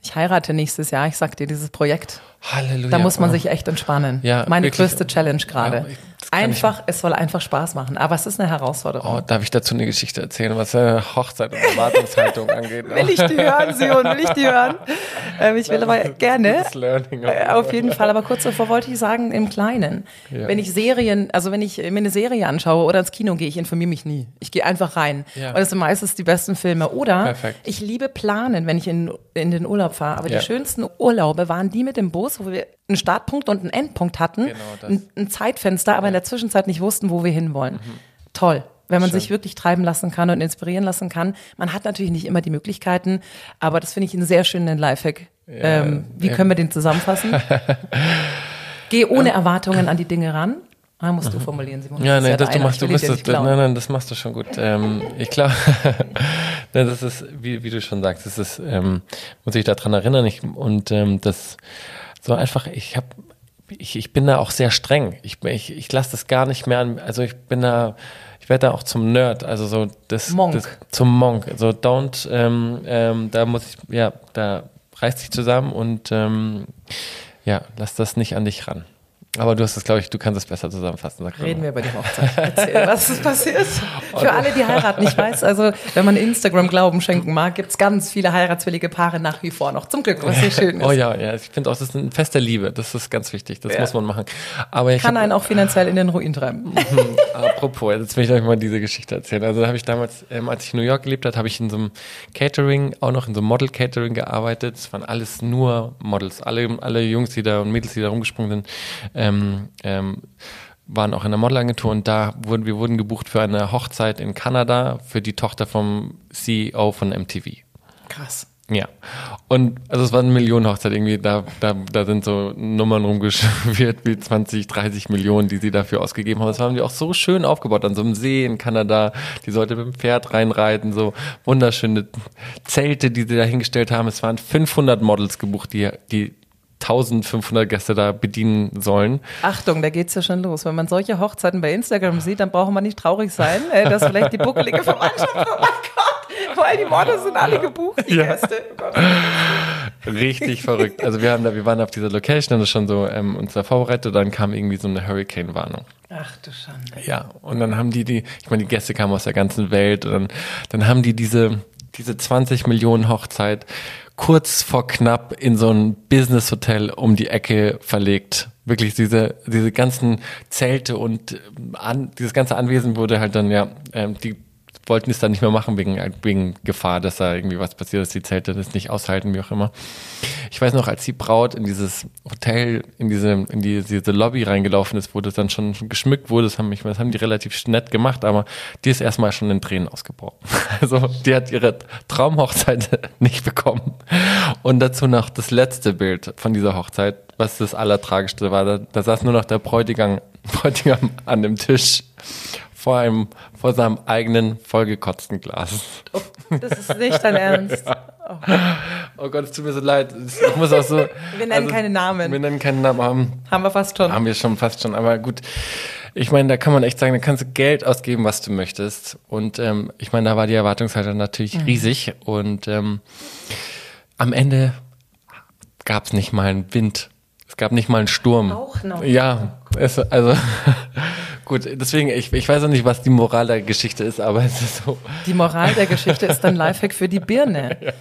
ich heirate nächstes Jahr, ich sag dir, dieses Projekt. Halleluja. Da muss man sich echt entspannen. Ja, Meine wirklich. größte Challenge gerade. Ja, einfach, es soll einfach Spaß machen. Aber es ist eine Herausforderung. Oh, darf ich dazu eine Geschichte erzählen, was äh, Hochzeit und Erwartungshaltung angeht? will ich die hören, Simon? Will ich die hören? Ähm, ich will aber gerne. Äh, auf jeden Fall. Aber kurz davor wollte ich sagen, im Kleinen. Ja. Wenn ich Serien, also wenn ich mir eine Serie anschaue oder ins Kino gehe, ich informiere mich nie. Ich gehe einfach rein. Ja. Und das sind meistens die besten Filme. Oder Perfekt. ich liebe planen, wenn ich in, in den Urlaub fahre. Aber die schönsten Urlaube waren die mit dem Bus, wo wir einen Startpunkt und einen Endpunkt hatten, genau ein, Zeitfenster, aber ja. in der Zwischenzeit nicht wussten, wo wir hinwollen. Mhm. Toll. Wenn man Schön. sich wirklich treiben lassen kann und inspirieren lassen kann. Man hat natürlich nicht immer die Möglichkeiten, aber das finde ich einen sehr schönen Lifehack. Ja, ähm, wie können wir den zusammenfassen? Geh ohne Erwartungen an die Dinge ran. Ah, musst du mhm. formulieren, Simon. Ja, nein, das, du machst, du bist das, nein, nein, das machst du schon gut. Ähm, ich glaube, das ist, wie, wie du schon sagst, das ist, ähm, muss ich daran erinnern, ich, und ähm, das, so einfach, ich habe, ich, ich bin da auch sehr streng. Ich, ich, ich lasse das gar nicht mehr an, also ich bin da, ich werde da auch zum Nerd, also so das, Monk. das zum Monk. Also don't, ähm, ähm, da muss ich, ja, da reißt sich zusammen und ähm, ja, lass das nicht an dich ran. Aber du hast es, glaube ich, du kannst es besser zusammenfassen. Sag Reden wir über die Hochzeit. Erzähl, was ist passiert? Für alle, die heiraten, ich weiß, also wenn man Instagram Glauben schenken mag, gibt es ganz viele heiratswillige Paare nach wie vor noch. Zum Glück, was sehr schön ist. Oh ja, ja, ich finde auch, das ist ein Fest der Liebe. Das ist ganz wichtig. Das ja. muss man machen. Aber ich Kann hab, einen auch finanziell in den Ruin treiben. Mhm. Apropos, jetzt will ich euch mal diese Geschichte erzählen. Also da habe ich damals, ähm, als ich in New York gelebt habe, habe ich in so einem Catering, auch noch in so einem Model-Catering gearbeitet. Es waren alles nur Models. Alle, alle Jungs, die da und Mädels, die da rumgesprungen sind, ähm, ähm, waren auch in der Modelagentur und da wurden wir wurden gebucht für eine Hochzeit in Kanada für die Tochter vom CEO von MTV. Krass. Ja. Und also es war eine Millionenhochzeit irgendwie, da, da, da sind so Nummern rumgeschwirrt wie 20, 30 Millionen, die sie dafür ausgegeben haben. Das haben die auch so schön aufgebaut an so einem See in Kanada. Die sollte mit dem Pferd reinreiten, so wunderschöne Zelte, die sie da hingestellt haben. Es waren 500 Models gebucht, die, die 1500 Gäste da bedienen sollen. Achtung, da geht's ja schon los. Wenn man solche Hochzeiten bei Instagram sieht, dann braucht man nicht traurig sein, äh, dass vielleicht die buckelige Verwandtschaft vorbeikommt, weil die Morde sind alle gebucht, die ja. Gäste. Oh Richtig verrückt. Also wir haben da, wir waren auf dieser Location und das schon so ähm, uns da vorbereitet, dann kam irgendwie so eine Hurricane-Warnung. Ach du Schande. Ja, und dann haben die die, ich meine, die Gäste kamen aus der ganzen Welt und dann, dann haben die diese, diese 20 Millionen Hochzeit kurz vor knapp in so ein Business-Hotel um die Ecke verlegt. Wirklich diese, diese ganzen Zelte und an, dieses ganze Anwesen wurde halt dann, ja, ähm, die wollten es dann nicht mehr machen wegen, wegen Gefahr, dass da irgendwie was passiert, dass die Zelte das nicht aushalten, wie auch immer. Ich weiß noch, als die Braut in dieses Hotel, in diese, in die, diese Lobby reingelaufen ist, wo das dann schon geschmückt wurde, das haben, ich das haben die relativ nett gemacht, aber die ist erstmal schon in Tränen ausgebrochen. Also, die hat ihre Traumhochzeit nicht bekommen. Und dazu noch das letzte Bild von dieser Hochzeit, was das Allertragischste war. Da, da saß nur noch der Bräutigam, Bräutigam an dem Tisch vor einem, vor seinem eigenen vollgekotzten Glas. Oh, das ist nicht dein Ernst. Oh. oh. Gott, es tut mir so leid. Ich muss auch so. Wir nennen also, keine Namen. Wir nennen keinen Namen. Haben, haben wir fast schon. Haben wir schon fast schon. Aber gut. Ich meine, da kann man echt sagen, da kannst du Geld ausgeben, was du möchtest. Und ähm, ich meine, da war die Erwartungshaltung natürlich mhm. riesig. Und ähm, am Ende gab es nicht mal einen Wind. Es gab nicht mal einen Sturm. Auch noch. Ja, es, also Gut, deswegen, ich, ich weiß auch nicht, was die Moral der Geschichte ist, aber es ist so. Die Moral der Geschichte ist dann Lifehack für die Birne. Ja.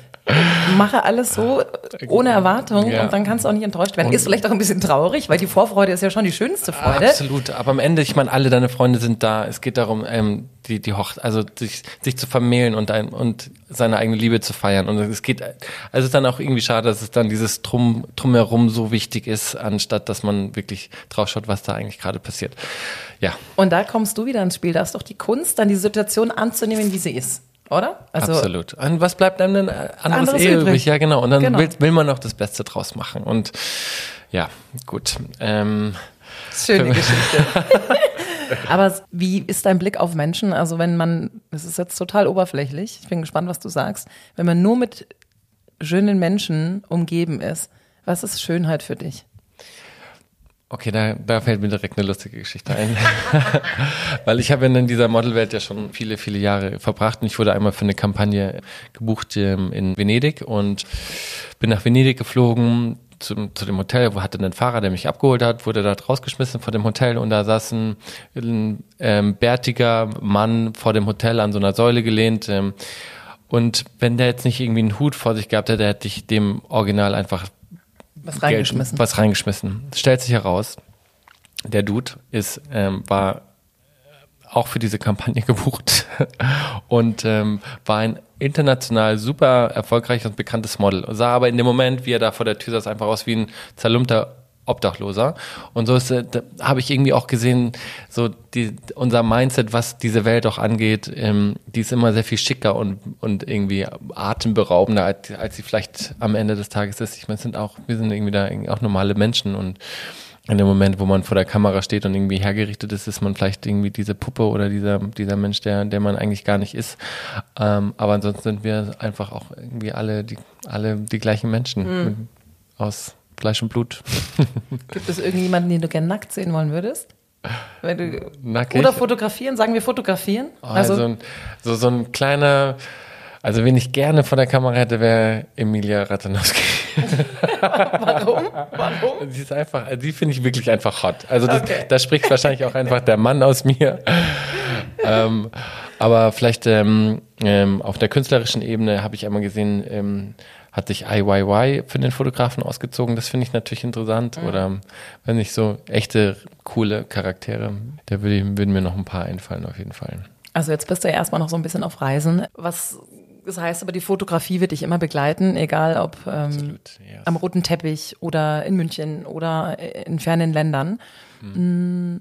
Mache alles so ohne Erwartung ja. und dann kannst du auch nicht enttäuscht werden. Und ist vielleicht auch ein bisschen traurig, weil die Vorfreude ist ja schon die schönste Freude. Absolut, aber am Ende, ich meine, alle deine Freunde sind da. Es geht darum, ähm, die, die Hoch also sich, sich zu vermählen und, ein, und seine eigene Liebe zu feiern. Und es geht, also es ist dann auch irgendwie schade, dass es dann dieses Drum, Drumherum so wichtig ist, anstatt dass man wirklich drauf schaut, was da eigentlich gerade passiert. Ja. Und da kommst du wieder ins Spiel. Da ist doch die Kunst, dann die Situation anzunehmen, wie sie ist. Oder? Also Absolut. Und was bleibt einem denn anderes, anderes eh übrig? Ja, genau. Und dann genau. Will, will man noch das Beste draus machen. Und ja, gut. Ähm, Schöne Geschichte. Aber wie ist dein Blick auf Menschen? Also wenn man, das ist jetzt total oberflächlich, ich bin gespannt, was du sagst, wenn man nur mit schönen Menschen umgeben ist, was ist Schönheit für dich? Okay, da, da fällt mir direkt eine lustige Geschichte ein. Weil ich habe in dieser Modelwelt ja schon viele, viele Jahre verbracht und ich wurde einmal für eine Kampagne gebucht ähm, in Venedig und bin nach Venedig geflogen zu, zu dem Hotel, wo hatte einen Fahrer, der mich abgeholt hat, wurde da rausgeschmissen vor dem Hotel und da saß ein, ein ähm, bärtiger Mann vor dem Hotel an so einer Säule gelehnt. Ähm, und wenn der jetzt nicht irgendwie einen Hut vor sich gehabt hätte, hätte ich dem Original einfach was reingeschmissen. was reingeschmissen. Stellt sich heraus, der Dude ist, ähm, war auch für diese Kampagne gebucht und ähm, war ein international super erfolgreiches und bekanntes Model. Sah aber in dem Moment, wie er da vor der Tür saß, einfach aus wie ein zerlumpter Obdachloser. Und so ist, äh, habe ich irgendwie auch gesehen, so die, unser Mindset, was diese Welt auch angeht, ähm, die ist immer sehr viel schicker und, und irgendwie atemberaubender, als, als sie vielleicht am Ende des Tages ist. Ich meine, sind auch, wir sind irgendwie da auch normale Menschen und in dem Moment, wo man vor der Kamera steht und irgendwie hergerichtet ist, ist man vielleicht irgendwie diese Puppe oder dieser, dieser Mensch, der, der man eigentlich gar nicht ist. Ähm, aber ansonsten sind wir einfach auch irgendwie alle die, alle die gleichen Menschen mhm. aus Fleisch und Blut. Gibt es irgendjemanden, den du gerne nackt sehen wollen würdest? Du, Nackig? Oder fotografieren, sagen wir fotografieren? Oh, also, also so, so ein kleiner, also wen ich gerne vor der Kamera hätte, wäre Emilia Ratanowski. Warum? Warum? Sie ist einfach, die finde ich wirklich einfach hot. Also das, okay. da spricht wahrscheinlich auch einfach der Mann aus mir. ähm, aber vielleicht ähm, ähm, auf der künstlerischen Ebene habe ich einmal gesehen, ähm, hat sich IYY für den Fotografen ausgezogen. Das finde ich natürlich interessant. Mhm. Oder wenn nicht so echte, coole Charaktere, da würde, würden mir noch ein paar einfallen auf jeden Fall. Also jetzt bist du ja erstmal noch so ein bisschen auf Reisen. Was das heißt aber, die Fotografie wird dich immer begleiten, egal ob ähm, yes. am roten Teppich oder in München oder in fernen Ländern. Mhm.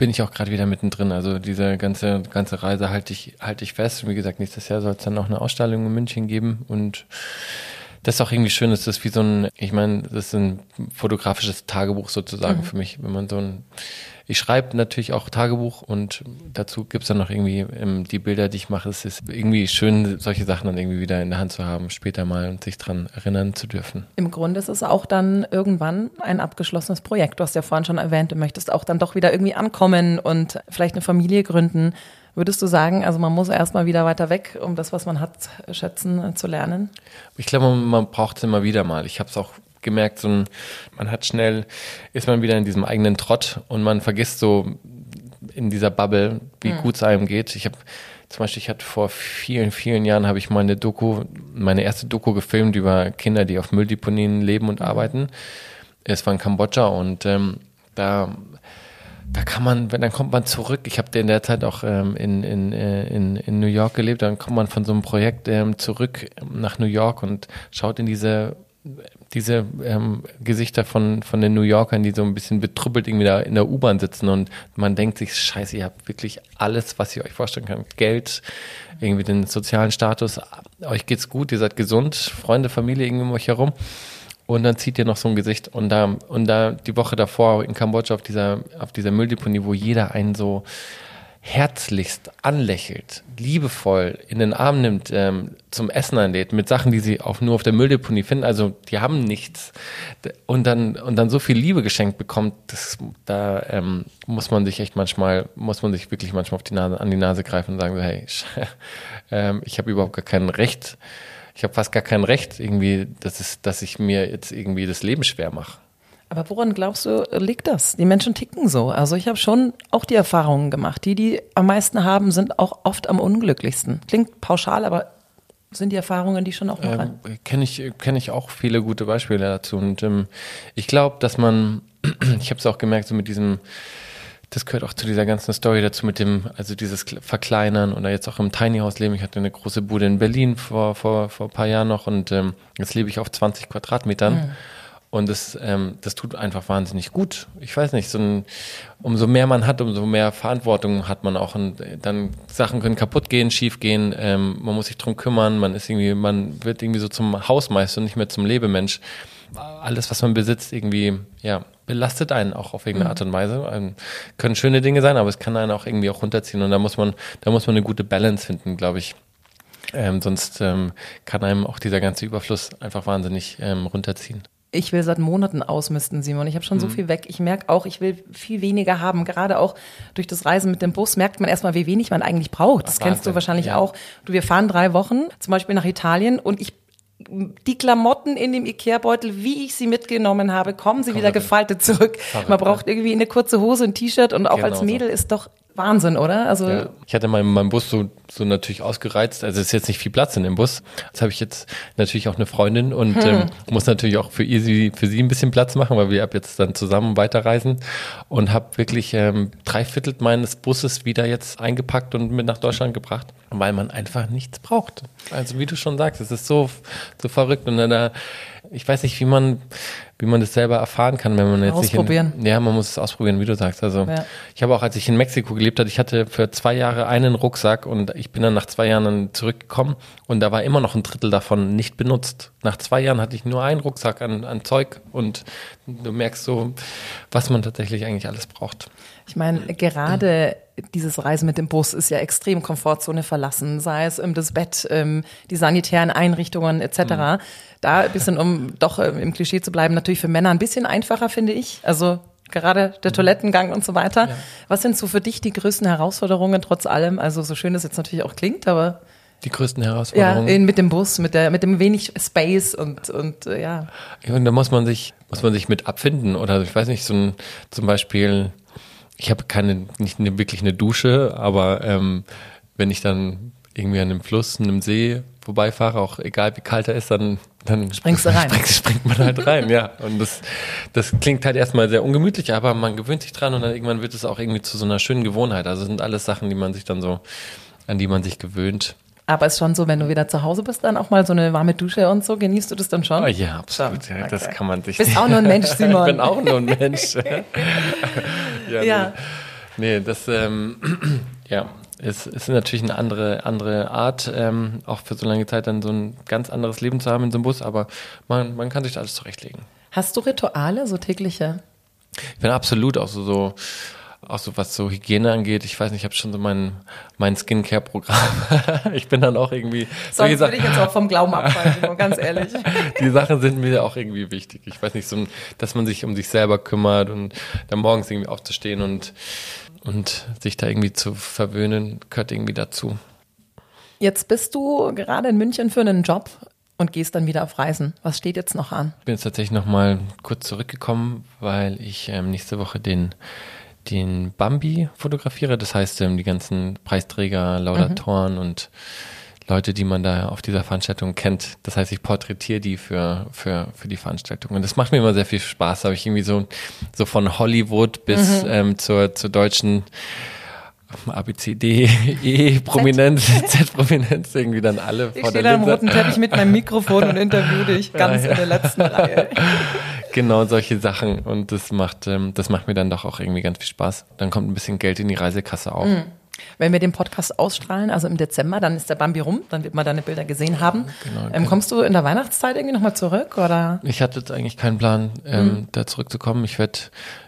Bin ich auch gerade wieder mittendrin. Also diese ganze, ganze Reise halte ich, halte ich fest. Und wie gesagt, nächstes Jahr soll es dann auch eine Ausstellung in München geben und das ist auch irgendwie schön, das ist wie so ein, ich meine, das ist ein fotografisches Tagebuch sozusagen mhm. für mich, wenn man so ein, ich schreibe natürlich auch Tagebuch und dazu gibt's dann noch irgendwie ähm, die Bilder, die ich mache. Es ist irgendwie schön, solche Sachen dann irgendwie wieder in der Hand zu haben, später mal und sich dran erinnern zu dürfen. Im Grunde ist es auch dann irgendwann ein abgeschlossenes Projekt. Du hast ja vorhin schon erwähnt, du möchtest auch dann doch wieder irgendwie ankommen und vielleicht eine Familie gründen. Würdest du sagen, also man muss erstmal wieder weiter weg, um das, was man hat, schätzen äh, zu lernen? Ich glaube, man, man braucht es immer wieder mal. Ich habe es auch gemerkt, so ein, man hat schnell, ist man wieder in diesem eigenen Trott und man vergisst so in dieser Bubble, wie mhm. gut es einem geht. Ich habe zum Beispiel, ich hatte vor vielen, vielen Jahren habe ich meine Doku, meine erste Doku gefilmt über Kinder, die auf Mülldeponien leben und arbeiten. Es war in Kambodscha und ähm, da da kann man, wenn dann kommt man zurück. Ich habe in der Zeit auch ähm, in, in, äh, in, in New York gelebt. Dann kommt man von so einem Projekt ähm, zurück nach New York und schaut in diese diese ähm, Gesichter von, von den New Yorkern, die so ein bisschen betrüppelt irgendwie da in der U-Bahn sitzen und man denkt sich, scheiße, ihr habt wirklich alles, was ihr euch vorstellen könnt. Geld, irgendwie den sozialen Status, euch geht's gut, ihr seid gesund, Freunde, Familie irgendwie um euch herum und dann zieht ihr noch so ein Gesicht und da und da die Woche davor in Kambodscha auf dieser auf dieser Mülldeponie, wo jeder einen so herzlichst anlächelt, liebevoll in den Arm nimmt, ähm, zum Essen einlädt, mit Sachen, die sie auch nur auf der Mülldeponie finden. Also die haben nichts und dann und dann so viel Liebe geschenkt bekommt, das, da ähm, muss man sich echt manchmal muss man sich wirklich manchmal auf die Nase an die Nase greifen und sagen so, hey, ähm, ich habe überhaupt gar kein Recht ich habe fast gar kein Recht, irgendwie, dass, es, dass ich mir jetzt irgendwie das Leben schwer mache. Aber woran glaubst du, liegt das? Die Menschen ticken so. Also ich habe schon auch die Erfahrungen gemacht. Die, die am meisten haben, sind auch oft am unglücklichsten. Klingt pauschal, aber sind die Erfahrungen, die schon auch noch ähm, Kenne ich, kenn ich auch viele gute Beispiele dazu. Und ähm, ich glaube, dass man, ich habe es auch gemerkt, so mit diesem das gehört auch zu dieser ganzen Story dazu mit dem, also dieses Verkleinern oder jetzt auch im Tiny House leben. Ich hatte eine große Bude in Berlin vor, vor, vor ein paar Jahren noch und ähm, jetzt lebe ich auf 20 Quadratmetern. Mhm. Und das, ähm, das tut einfach wahnsinnig gut. Ich weiß nicht, so ein, umso mehr man hat, umso mehr Verantwortung hat man auch. Und dann Sachen können kaputt gehen, schief gehen, ähm, man muss sich drum kümmern, man ist irgendwie, man wird irgendwie so zum Hausmeister und nicht mehr zum Lebemensch. Alles, was man besitzt, irgendwie, ja, belastet einen auch auf irgendeine mhm. Art und Weise. Ähm, können schöne Dinge sein, aber es kann einen auch irgendwie auch runterziehen. Und da muss man, da muss man eine gute Balance finden, glaube ich. Ähm, sonst ähm, kann einem auch dieser ganze Überfluss einfach wahnsinnig ähm, runterziehen. Ich will seit Monaten ausmisten, Simon. Ich habe schon mhm. so viel weg. Ich merke auch, ich will viel weniger haben. Gerade auch durch das Reisen mit dem Bus merkt man erstmal, wie wenig man eigentlich braucht. Das Ach, kennst du wahrscheinlich ja. auch. Du, wir fahren drei Wochen, zum Beispiel nach Italien, und ich die Klamotten in dem Ikea-Beutel, wie ich sie mitgenommen habe, kommen sie Komm wieder gefaltet zurück. Man braucht irgendwie eine kurze Hose, ein T-Shirt und auch genau als Mädel ist doch Wahnsinn, oder? Also ja. ich hatte meinen mein Bus so, so natürlich ausgereizt. Also es ist jetzt nicht viel Platz in dem Bus. Jetzt habe ich jetzt natürlich auch eine Freundin und hm. ähm, muss natürlich auch für ihr für sie ein bisschen Platz machen, weil wir ab jetzt dann zusammen weiterreisen und habe wirklich ähm, drei Viertel meines Busses wieder jetzt eingepackt und mit nach Deutschland gebracht, weil man einfach nichts braucht. Also wie du schon sagst, es ist so so verrückt und dann da ich weiß nicht, wie man, wie man das selber erfahren kann, wenn man jetzt ausprobieren. in, ja, man muss es ausprobieren, wie du sagst. Also ja. ich habe auch, als ich in Mexiko gelebt habe, ich hatte für zwei Jahre einen Rucksack und ich bin dann nach zwei Jahren dann zurückgekommen und da war immer noch ein Drittel davon nicht benutzt. Nach zwei Jahren hatte ich nur einen Rucksack an, an Zeug und du merkst so, was man tatsächlich eigentlich alles braucht. Ich meine, gerade dieses Reisen mit dem Bus ist ja extrem Komfortzone verlassen, sei es um das Bett, ähm, die sanitären Einrichtungen etc. Mhm. Da ein bisschen, um doch äh, im Klischee zu bleiben, natürlich für Männer ein bisschen einfacher, finde ich. Also gerade der Toilettengang und so weiter. Ja. Was sind so für dich die größten Herausforderungen trotz allem? Also so schön es jetzt natürlich auch klingt, aber die größten Herausforderungen. Ja, mit dem Bus, mit der, mit dem wenig Space und und äh, ja. ja. Und da muss man sich, muss man sich mit abfinden oder ich weiß nicht, so ein, zum Beispiel ich habe keine, nicht eine, wirklich eine Dusche, aber ähm, wenn ich dann irgendwie an einem Fluss, einem See vorbeifahre, auch egal wie kalt er ist, dann, dann springst du rein. Springt, springt man halt rein, ja. Und das, das klingt halt erstmal sehr ungemütlich, aber man gewöhnt sich dran und dann irgendwann wird es auch irgendwie zu so einer schönen Gewohnheit. Also sind alles Sachen, die man sich dann so, an die man sich gewöhnt. Aber es ist schon so, wenn du wieder zu Hause bist, dann auch mal so eine warme Dusche und so, genießt du das dann schon? Oh ja, absolut. Ja, okay. Das kann man sich. Bist auch nur ein Mensch, Simon. ich bin auch nur ein Mensch. ja. ja. Nee, das, ähm, ja, es ist natürlich eine andere, andere Art, ähm, auch für so lange Zeit dann so ein ganz anderes Leben zu haben in so einem Bus, aber man, man kann sich da alles zurechtlegen. Hast du Rituale, so tägliche? Ich bin absolut auch so, so auch so was so Hygiene angeht, ich weiß nicht, ich habe schon so mein, mein Skincare-Programm. ich bin dann auch irgendwie. Sonst würde ich jetzt auch vom Glauben abfallen, ganz ehrlich. Die Sachen sind mir auch irgendwie wichtig. Ich weiß nicht, so, dass man sich um sich selber kümmert und dann morgens irgendwie aufzustehen und, und sich da irgendwie zu verwöhnen, gehört irgendwie dazu. Jetzt bist du gerade in München für einen Job und gehst dann wieder auf Reisen. Was steht jetzt noch an? Ich bin jetzt tatsächlich noch mal kurz zurückgekommen, weil ich ähm, nächste Woche den den Bambi fotografiere. Das heißt, ähm, die ganzen Preisträger, Laudatoren mhm. und Leute, die man da auf dieser Veranstaltung kennt. Das heißt, ich porträtiere die für, für, für die Veranstaltung. Und das macht mir immer sehr viel Spaß. Da habe ich irgendwie so, so von Hollywood bis mhm. ähm, zur, zur deutschen ABCD, E, Prominenz, Z-Prominenz, irgendwie dann alle ich vor der Linse. Ich stehe da am roten Teppich mit meinem Mikrofon und interview dich ganz ja, ja. in der letzten Reihe. Genau solche Sachen und das macht, ähm, das macht mir dann doch auch irgendwie ganz viel Spaß. Dann kommt ein bisschen Geld in die Reisekasse auch. Mhm. Wenn wir den Podcast ausstrahlen, also im Dezember, dann ist der Bambi rum, dann wird man deine Bilder gesehen haben. Genau, ähm, kommst du in der Weihnachtszeit irgendwie nochmal zurück oder? Ich hatte jetzt eigentlich keinen Plan, ähm, mhm. da zurückzukommen. Ich werde,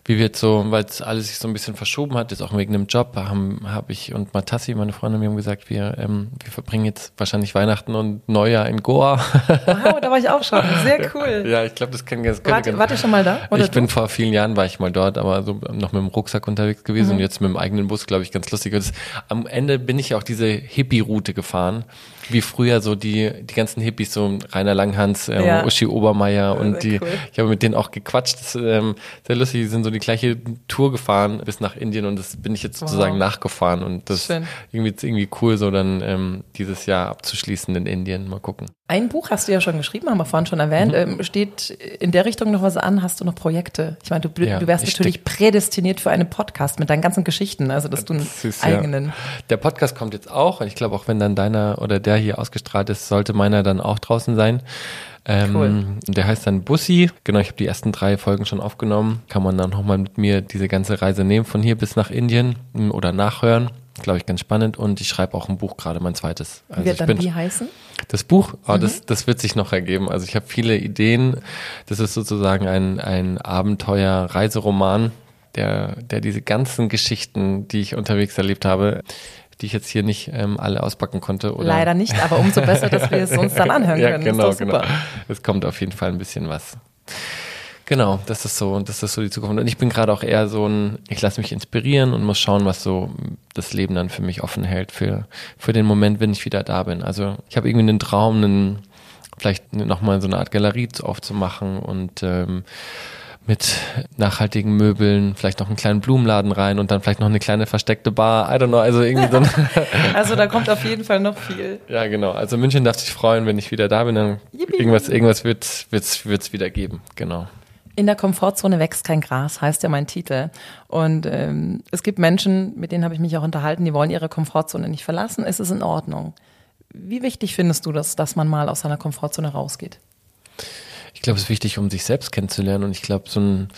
wie wird so, weil es alles sich so ein bisschen verschoben hat, jetzt auch wegen dem Job, haben habe ich und Matassi, meine Freundin, mir haben gesagt, wir, ähm, wir verbringen jetzt wahrscheinlich Weihnachten und Neujahr in Goa. Wow, da war ich auch schon. Sehr cool. ja, ich glaube, das kann das Wart, wart ihr schon mal da? Oder ich du? bin vor vielen Jahren war ich mal dort, aber so noch mit dem Rucksack unterwegs gewesen mhm. und jetzt mit dem eigenen Bus, glaube ich, ganz lustig. Das, am Ende bin ich auch diese Hippie-Route gefahren wie früher so die, die ganzen Hippies, so Rainer Langhans, ähm, ja. Uschi Obermeier und die, cool. ich habe mit denen auch gequatscht, das ist ähm, sehr lustig, die sind so die gleiche Tour gefahren bis nach Indien und das bin ich jetzt sozusagen wow. nachgefahren und das ist irgendwie, irgendwie cool, so dann ähm, dieses Jahr abzuschließen in Indien, mal gucken. Ein Buch hast du ja schon geschrieben, haben wir vorhin schon erwähnt. Mhm. Ähm, steht in der Richtung noch was an? Hast du noch Projekte? Ich meine, du, ja, du wärst natürlich prädestiniert für einen Podcast mit deinen ganzen Geschichten, also dass du einen ist, eigenen. Ja. Der Podcast kommt jetzt auch und ich glaube auch, wenn dann deiner oder der hier ausgestrahlt ist, sollte meiner dann auch draußen sein. Ähm, cool. Der heißt dann Bussi. Genau, ich habe die ersten drei Folgen schon aufgenommen. Kann man dann nochmal mit mir diese ganze Reise nehmen von hier bis nach Indien hm, oder nachhören. Glaube ich ganz spannend. Und ich schreibe auch ein Buch gerade, mein zweites. Also Wird dann bin, wie heißen? Das Buch, oh, mhm. das, das wird sich noch ergeben. Also ich habe viele Ideen. Das ist sozusagen ein, ein Abenteuer-Reiseroman, der, der diese ganzen Geschichten, die ich unterwegs erlebt habe, die ich jetzt hier nicht ähm, alle auspacken konnte. Oder? Leider nicht, aber umso besser, dass wir es uns dann anhören ja, können. Genau, genau. Es kommt auf jeden Fall ein bisschen was. Genau, das ist so, das ist so die Zukunft. Und ich bin gerade auch eher so ein, ich lasse mich inspirieren und muss schauen, was so das Leben dann für mich offen hält für, für den Moment, wenn ich wieder da bin. Also ich habe irgendwie einen Traum, einen, vielleicht nochmal so eine Art Galerie aufzumachen und ähm, mit nachhaltigen Möbeln, vielleicht noch einen kleinen Blumenladen rein und dann vielleicht noch eine kleine versteckte Bar. I don't know, also irgendwie so. also da kommt auf jeden Fall noch viel. Ja, genau. Also München darf sich freuen, wenn ich wieder da bin, dann Yippie. irgendwas, irgendwas wird wird's, wird's wieder geben. Genau. In der Komfortzone wächst kein Gras, heißt ja mein Titel. Und ähm, es gibt Menschen, mit denen habe ich mich auch unterhalten, die wollen ihre Komfortzone nicht verlassen. Es ist in Ordnung. Wie wichtig findest du das, dass man mal aus seiner Komfortzone rausgeht? Ich glaube, es ist wichtig, um sich selbst kennenzulernen. Und ich glaube, so ein,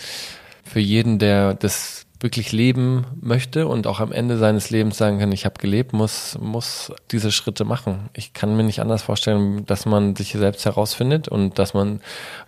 für jeden, der das wirklich leben möchte und auch am Ende seines Lebens sagen kann, ich habe gelebt, muss, muss diese Schritte machen. Ich kann mir nicht anders vorstellen, dass man sich selbst herausfindet und dass man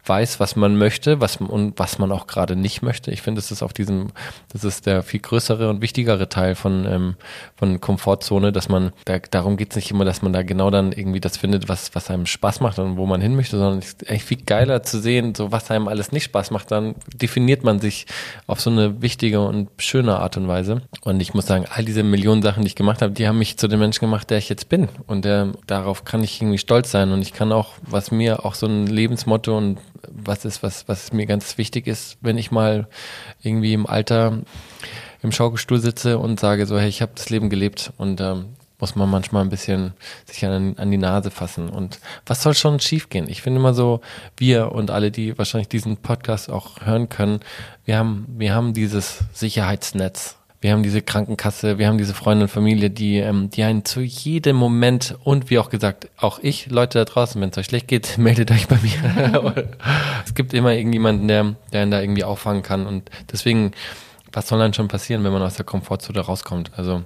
weiß, was man möchte, was und was man auch gerade nicht möchte. Ich finde, das ist auf diesem, das ist der viel größere und wichtigere Teil von, ähm, von Komfortzone, dass man, da, darum geht es nicht immer, dass man da genau dann irgendwie das findet, was, was einem Spaß macht und wo man hin möchte, sondern es ist echt viel geiler zu sehen, so was einem alles nicht Spaß macht, dann definiert man sich auf so eine wichtige und schöner Art und Weise. Und ich muss sagen, all diese Millionen Sachen, die ich gemacht habe, die haben mich zu dem Menschen gemacht, der ich jetzt bin. Und der, darauf kann ich irgendwie stolz sein. Und ich kann auch, was mir auch so ein Lebensmotto und was ist, was, was mir ganz wichtig ist, wenn ich mal irgendwie im Alter im Schaukelstuhl sitze und sage so, hey, ich habe das Leben gelebt und ähm, muss man manchmal ein bisschen sich an, an die Nase fassen. Und was soll schon schiefgehen? Ich finde immer so, wir und alle, die wahrscheinlich diesen Podcast auch hören können, wir haben, wir haben dieses Sicherheitsnetz. Wir haben diese Krankenkasse, wir haben diese Freunde und Familie, die, ähm, die einen zu jedem Moment und wie auch gesagt, auch ich, Leute da draußen, wenn es euch schlecht geht, meldet euch bei mir. es gibt immer irgendjemanden, der, der einen da irgendwie auffangen kann. Und deswegen was soll dann schon passieren, wenn man aus der Komfortzone rauskommt? Also,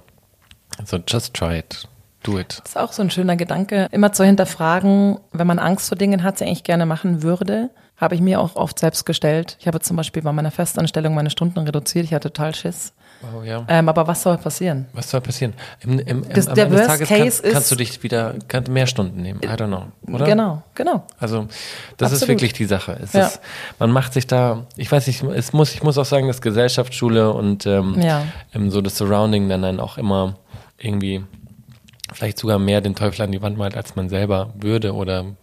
so just try it. Do it. Das ist auch so ein schöner Gedanke, immer zu hinterfragen, wenn man Angst vor Dingen hat, sie eigentlich gerne machen würde, habe ich mir auch oft selbst gestellt. Ich habe zum Beispiel bei meiner Festanstellung meine Stunden reduziert. Ich hatte total Schiss. Oh, ja. ähm, aber was soll passieren? Was soll passieren? Im, im, im, das, am der Ende des Tages Case kann, kannst du dich wieder kann mehr Stunden nehmen. I don't know, oder? Genau, genau. Also das Absolut. ist wirklich die Sache. Ja. ist, man macht sich da, ich weiß nicht, es muss, ich muss auch sagen, dass Gesellschaftsschule und ähm, ja. so das Surrounding dann, dann auch immer irgendwie vielleicht sogar mehr den Teufel an die Wand malt, als man selber würde oder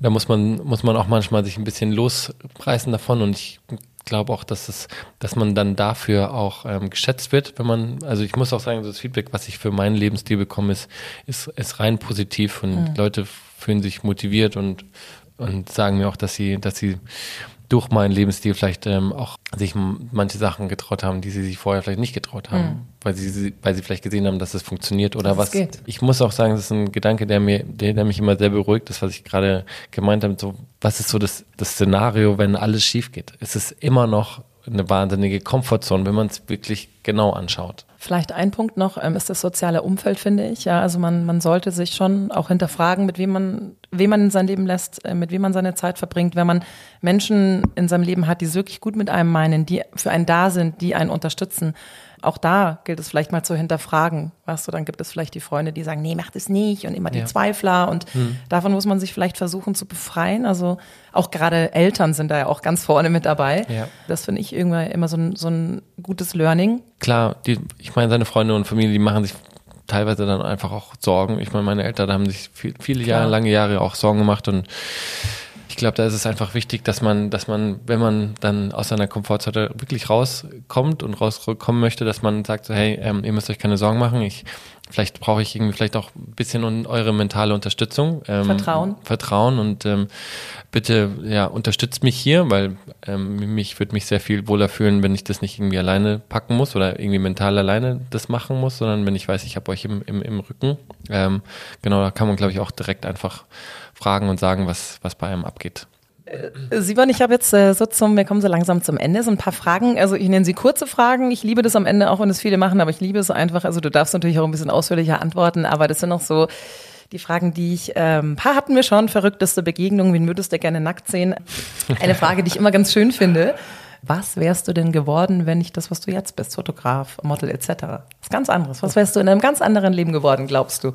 da muss man, muss man auch manchmal sich ein bisschen losreißen davon und ich glaube auch, dass es, dass man dann dafür auch ähm, geschätzt wird, wenn man, also ich muss auch sagen, das Feedback, was ich für meinen Lebensstil bekomme, ist, ist, ist rein positiv und mhm. Leute fühlen sich motiviert und, und sagen mir auch, dass sie, dass sie durch meinen Lebensstil vielleicht ähm, auch sich manche Sachen getraut haben, die sie sich vorher vielleicht nicht getraut haben, mhm. weil sie weil sie vielleicht gesehen haben, dass es funktioniert oder das was. Geht. Ich muss auch sagen, das ist ein Gedanke, der mir, der, der mich immer sehr beruhigt, das was ich gerade gemeint habe. So, was ist so das, das Szenario, wenn alles schief geht? Es ist immer noch eine wahnsinnige Komfortzone, wenn man es wirklich genau anschaut. Vielleicht ein Punkt noch ähm, ist das soziale Umfeld, finde ich. Ja, also man, man sollte sich schon auch hinterfragen, mit wem man, wem man in sein Leben lässt, äh, mit wem man seine Zeit verbringt. Wenn man Menschen in seinem Leben hat, die es wirklich gut mit einem meinen, die für einen da sind, die einen unterstützen, auch da gilt es vielleicht mal zu hinterfragen. Weißt du, dann gibt es vielleicht die Freunde, die sagen, nee, mach das nicht und immer die ja. Zweifler und hm. davon muss man sich vielleicht versuchen zu befreien. Also auch gerade Eltern sind da ja auch ganz vorne mit dabei. Ja. Das finde ich irgendwie immer so ein, so ein gutes Learning. Klar, die, ich meine, seine Freunde und Familie, die machen sich teilweise dann einfach auch Sorgen. Ich meine, meine Eltern haben sich viel, viele Jahre, lange Jahre auch Sorgen gemacht und glaube, da ist es einfach wichtig, dass man, dass man, wenn man dann aus seiner Komfortzone wirklich rauskommt und rauskommen möchte, dass man sagt, so, hey, ähm, ihr müsst euch keine Sorgen machen. Ich, vielleicht brauche ich irgendwie vielleicht auch ein bisschen eure mentale Unterstützung. Ähm, Vertrauen. Vertrauen und ähm, bitte, ja, unterstützt mich hier, weil ähm, mich würde mich sehr viel wohler fühlen, wenn ich das nicht irgendwie alleine packen muss oder irgendwie mental alleine das machen muss, sondern wenn ich weiß, ich habe euch im, im, im Rücken. Ähm, genau, da kann man, glaube ich, auch direkt einfach fragen und sagen, was, was bei einem abgeht. Äh, Simon, ich habe jetzt äh, so zum, wir kommen so langsam zum Ende, so ein paar Fragen. Also ich nenne sie kurze Fragen. Ich liebe das am Ende, auch wenn es viele machen, aber ich liebe es einfach. Also du darfst natürlich auch ein bisschen ausführlicher antworten, aber das sind noch so die Fragen, die ich, ähm, paar hatten wir schon, verrückteste Begegnungen, wen würdest du gerne nackt sehen? Eine Frage, die ich immer ganz schön finde. Was wärst du denn geworden, wenn nicht das, was du jetzt bist, Fotograf, Model etc.? Ist ganz anderes. Was wärst du in einem ganz anderen Leben geworden, glaubst du?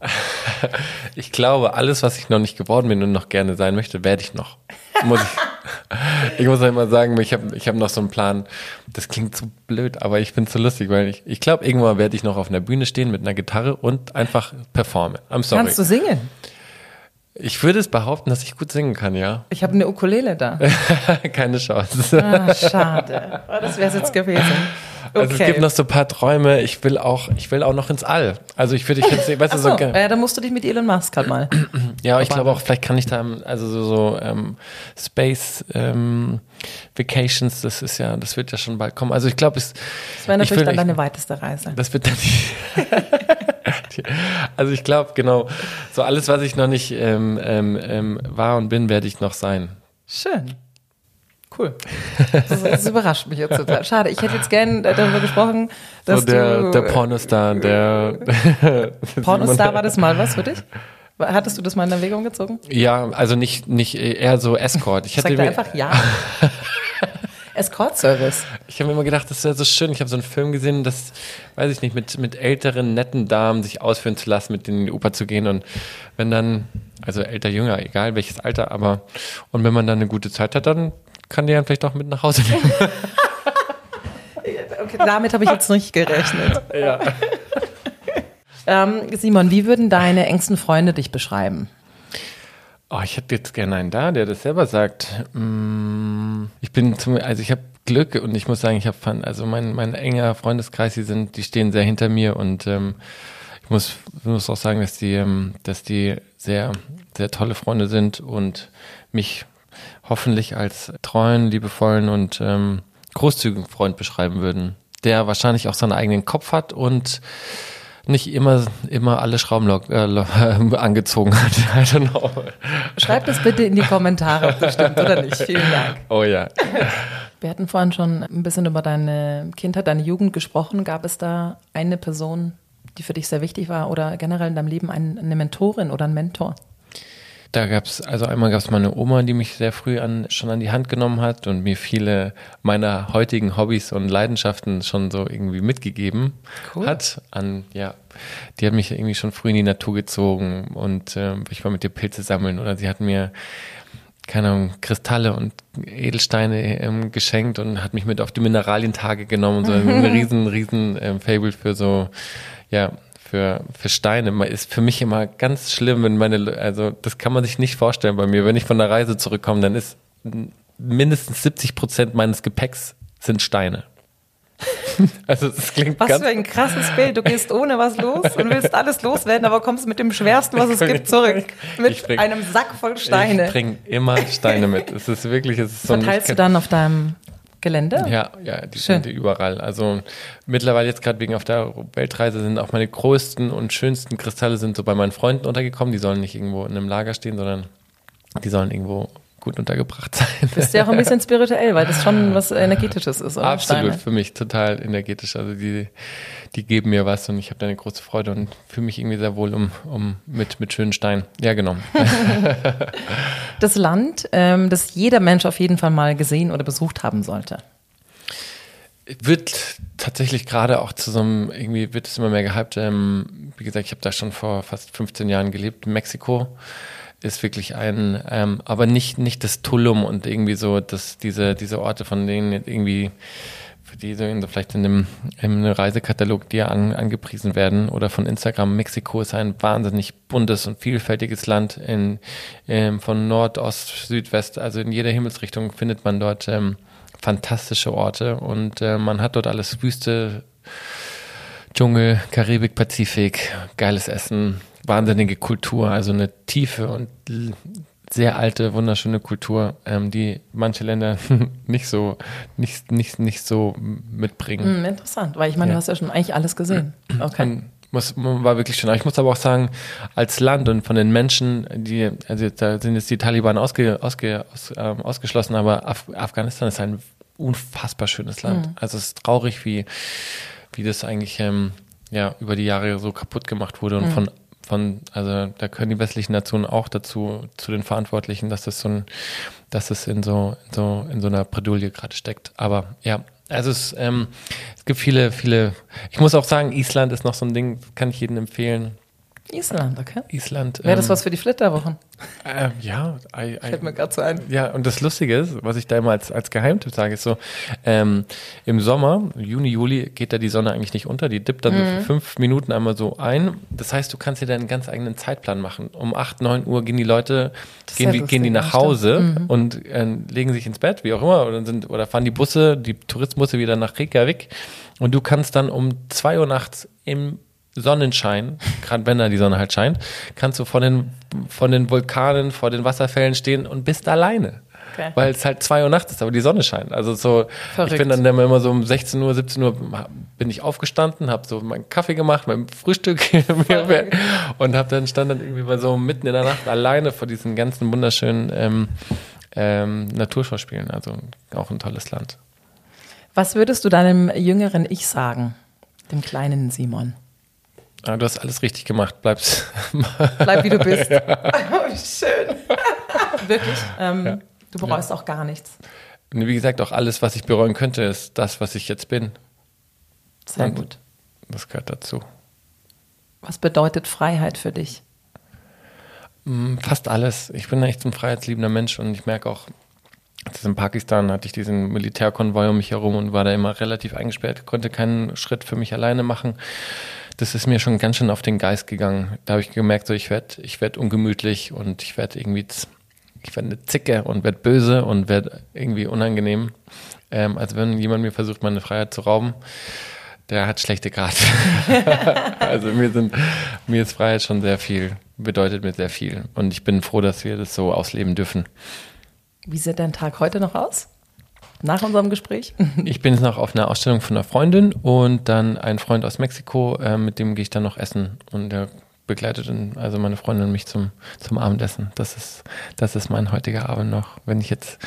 Ich glaube, alles, was ich noch nicht geworden bin und noch gerne sein möchte, werde ich noch. Muss ich, ich muss halt mal sagen, ich habe ich hab noch so einen Plan. Das klingt so blöd, aber ich finde es so lustig, weil ich, ich glaube, irgendwann werde ich noch auf einer Bühne stehen mit einer Gitarre und einfach performen. I'm sorry. Kannst du singen? Ich würde es behaupten, dass ich gut singen kann, ja. Ich habe eine Ukulele da. Keine Chance. Ah, schade. Oh, das wäre es jetzt gewesen. Okay. Also es gibt noch so ein paar Träume. Ich will auch, ich will auch noch ins All. Also ich würde, ich jetzt, weißt du, so, so äh, da musst du dich mit Elon Musk halt mal. ja, ich glaube auch, vielleicht kann ich da, also so, so ähm, Space ähm, Vacations, das ist ja, das wird ja schon bald kommen. Also ich glaube, es. Das wäre natürlich will, dann deine weiteste Reise. Das wird dann die, Also ich glaube, genau, so alles, was ich noch nicht ähm, ähm, ähm, war und bin, werde ich noch sein. Schön. Cool. Das, das, überrascht mich jetzt total. Schade, ich hätte jetzt gern darüber gesprochen, dass so der, du... Der Pornostar, der... Pornostar war das mal was für dich? Hattest du das mal in Erwägung gezogen? Ja, also nicht, nicht eher so Escort. Ich hätte einfach ja. Escort-Service. Ich habe mir immer gedacht, das wäre so schön. Ich habe so einen Film gesehen, das, weiß ich nicht, mit, mit älteren, netten Damen sich ausführen zu lassen, mit denen in die Oper zu gehen. Und wenn dann, also älter, jünger, egal welches Alter, aber, und wenn man dann eine gute Zeit hat, dann kann die dann vielleicht auch mit nach Hause nehmen. okay, damit habe ich jetzt nicht gerechnet. Ja. ähm, Simon, wie würden deine engsten Freunde dich beschreiben? Oh, ich hätte jetzt gerne einen da, der das selber sagt. Mm, ich bin zum, also ich habe Glück und ich muss sagen, ich habe, also mein, mein enger Freundeskreis, die sind, die stehen sehr hinter mir und ähm, ich muss, muss auch sagen, dass die, ähm, dass die sehr, sehr tolle Freunde sind und mich hoffentlich als treuen, liebevollen und ähm, großzügigen Freund beschreiben würden, der wahrscheinlich auch seinen eigenen Kopf hat und nicht immer, immer alle Schrauben äh, angezogen hat. I don't know. Schreibt es bitte in die Kommentare, ob das stimmt oder nicht. Vielen Dank. Oh ja. Wir hatten vorhin schon ein bisschen über deine Kindheit, deine Jugend gesprochen. Gab es da eine Person, die für dich sehr wichtig war oder generell in deinem Leben eine Mentorin oder ein Mentor? Da gab es, also einmal gab es meine Oma, die mich sehr früh an, schon an die Hand genommen hat und mir viele meiner heutigen Hobbys und Leidenschaften schon so irgendwie mitgegeben cool. hat. An, ja, die hat mich irgendwie schon früh in die Natur gezogen und äh, ich war mit ihr Pilze sammeln oder sie hat mir keine Ahnung, Kristalle und Edelsteine ähm, geschenkt und hat mich mit auf die Mineralientage genommen. So ein riesen, riesen ähm, Fable für so, ja, für, für Steine. Ist für mich immer ganz schlimm, wenn meine, also das kann man sich nicht vorstellen bei mir. Wenn ich von der Reise zurückkomme, dann ist mindestens 70 Prozent meines Gepäcks sind Steine. Also das klingt was ganz für ein krasses Bild. Du gehst ohne was los und willst alles loswerden, aber kommst mit dem schwersten, was es gibt, zurück. Mit bring, einem Sack voll Steine. Ich bringe immer Steine mit. Es ist wirklich, es ist so Verteilst du dann auf deinem Gelände? Ja, ja, die Schön. sind überall. Also mittlerweile jetzt gerade wegen auf der Weltreise sind auch meine größten und schönsten Kristalle sind so bei meinen Freunden untergekommen. Die sollen nicht irgendwo in einem Lager stehen, sondern die sollen irgendwo gut untergebracht sein. Bist ja auch ein bisschen spirituell, weil das schon was Energetisches ist. Absolut, Steine. für mich total energetisch. Also die, die geben mir was und ich habe da eine große Freude und fühle mich irgendwie sehr wohl um, um mit, mit schönen Steinen. Ja, genau. das Land, ähm, das jeder Mensch auf jeden Fall mal gesehen oder besucht haben sollte. Wird tatsächlich gerade auch zu so einem, irgendwie wird es immer mehr gehypt. Ähm, wie gesagt, ich habe da schon vor fast 15 Jahren gelebt, Mexiko ist wirklich ein, ähm, aber nicht, nicht das Tulum und irgendwie so, dass diese, diese Orte, von denen irgendwie, die so in, vielleicht in einem, in einem Reisekatalog dir an, angepriesen werden oder von Instagram. Mexiko ist ein wahnsinnig buntes und vielfältiges Land in, ähm, von Nord, Ost, Südwest, also in jeder Himmelsrichtung findet man dort ähm, fantastische Orte und äh, man hat dort alles Wüste, Dschungel, Karibik, Pazifik, geiles Essen, wahnsinnige Kultur, also eine tiefe und sehr alte, wunderschöne Kultur, ähm, die manche Länder nicht so, nicht, nicht, nicht so mitbringen. Hm, interessant, weil ich meine, ja. du hast ja schon eigentlich alles gesehen. Okay. muss, war wirklich schön. Ich muss aber auch sagen, als Land und von den Menschen, die, also da sind jetzt die Taliban ausge, ausge, aus, ähm, ausgeschlossen, aber Af Afghanistan ist ein unfassbar schönes Land. Mhm. Also es ist traurig, wie, wie das eigentlich ähm, ja, über die Jahre so kaputt gemacht wurde und mhm. von von, also da können die westlichen Nationen auch dazu, zu den Verantwortlichen, dass das so ein, dass es in so, in so, in so einer Bredouille gerade steckt. Aber ja, also es, ähm, es gibt viele, viele, ich muss auch sagen, Island ist noch so ein Ding, kann ich jedem empfehlen. Island, okay. Island. Wäre das ähm, was für die Flitterwochen? Äh, ja. I, I, Fällt mir gerade so ein. Ja, und das Lustige ist, was ich da immer als, als Geheimtipp sage, ist so, ähm, im Sommer, Juni, Juli, geht da die Sonne eigentlich nicht unter, die dippt dann mhm. so für fünf Minuten einmal so ein. Das heißt, du kannst dir deinen ganz eigenen Zeitplan machen. Um acht, neun Uhr gehen die Leute, gehen, die, gehen die nach Hause mhm. und äh, legen sich ins Bett, wie auch immer, oder, sind, oder fahren die Busse, die Touristbusse wieder nach Reykjavik. Und du kannst dann um zwei Uhr nachts im Sonnenschein, gerade wenn da die Sonne halt scheint, kannst du vor den, von den Vulkanen, vor den Wasserfällen stehen und bist alleine. Okay. Weil es halt zwei Uhr nachts ist, aber die Sonne scheint. Also so, Verrückt. ich bin dann immer so um 16 Uhr, 17 Uhr bin ich aufgestanden, habe so meinen Kaffee gemacht, mein Frühstück und habe dann stand dann irgendwie mal so mitten in der Nacht alleine vor diesen ganzen wunderschönen ähm, ähm, Naturschauspielen. Also auch ein tolles Land. Was würdest du deinem jüngeren Ich sagen, dem kleinen Simon? Ah, du hast alles richtig gemacht. Bleib's. Bleib wie du bist. Ja. Oh, schön. Wirklich. Ähm, ja. Du bereust ja. auch gar nichts. Wie gesagt, auch alles, was ich bereuen könnte, ist das, was ich jetzt bin. Sehr Und gut. Das gehört dazu. Was bedeutet Freiheit für dich? Mm, fast alles. Ich bin echt ein freiheitsliebender Mensch und ich merke auch, also in Pakistan hatte ich diesen Militärkonvoi um mich herum und war da immer relativ eingesperrt, konnte keinen Schritt für mich alleine machen das ist mir schon ganz schön auf den Geist gegangen. Da habe ich gemerkt, so ich werde ich werd ungemütlich und ich werde irgendwie, ich werde eine Zicke und werde böse und werde irgendwie unangenehm. Ähm, also wenn jemand mir versucht, meine Freiheit zu rauben, der hat schlechte Karten. also mir sind, mir ist Freiheit schon sehr viel, bedeutet mir sehr viel. Und ich bin froh, dass wir das so ausleben dürfen. Wie sieht dein Tag heute noch aus? Nach unserem Gespräch? ich bin jetzt noch auf einer Ausstellung von einer Freundin und dann ein Freund aus Mexiko, äh, mit dem gehe ich dann noch essen und der begleitet also meine Freundin mich zum, zum Abendessen. Das ist, das ist mein heutiger Abend noch. Wenn ich jetzt,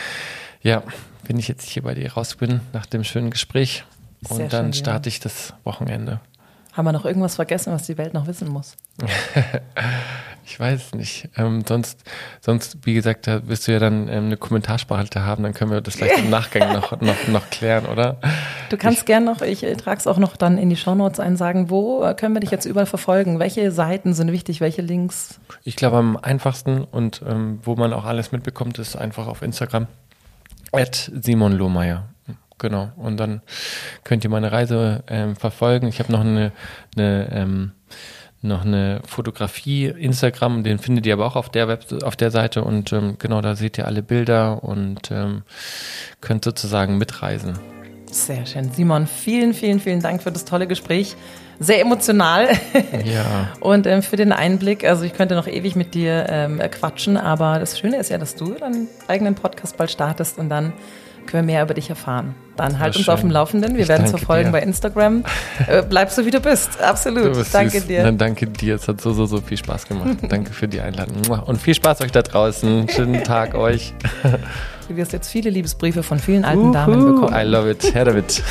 ja, wenn ich jetzt hier bei dir raus bin nach dem schönen Gespräch und Sehr dann schön, starte ja. ich das Wochenende. Haben wir noch irgendwas vergessen, was die Welt noch wissen muss? ich weiß nicht. Ähm, sonst, sonst, wie gesagt, da wirst du ja dann ähm, eine Kommentarspalte haben, dann können wir das vielleicht im Nachgang noch, noch, noch klären, oder? Du kannst ich, gern noch, ich trage es auch noch dann in die Shownotes ein, sagen, wo können wir dich jetzt überall verfolgen? Welche Seiten sind wichtig, welche Links? Ich glaube, am einfachsten und ähm, wo man auch alles mitbekommt, ist einfach auf Instagram. At Simon Lohmeier. Genau. Und dann könnt ihr meine Reise ähm, verfolgen. Ich habe noch eine, eine ähm, noch eine Fotografie Instagram, den findet ihr aber auch auf der Web auf der Seite und ähm, genau da seht ihr alle Bilder und ähm, könnt sozusagen mitreisen. Sehr schön. Simon, vielen, vielen, vielen Dank für das tolle Gespräch. Sehr emotional. Ja. Und ähm, für den Einblick. Also ich könnte noch ewig mit dir ähm, quatschen, aber das Schöne ist ja, dass du deinen eigenen Podcast bald startest und dann können wir mehr über dich erfahren. Dann halt uns schön. auf dem Laufenden. Wir ich werden es verfolgen dir. bei Instagram. Äh, bleib so, wie du bist. Absolut. Du bist danke süß. dir. Dann danke dir. Es hat so, so, so viel Spaß gemacht. danke für die Einladung. Und viel Spaß euch da draußen. Schönen Tag euch. Du wirst jetzt viele Liebesbriefe von vielen alten Uhu, Damen bekommen. I love it. Her damit.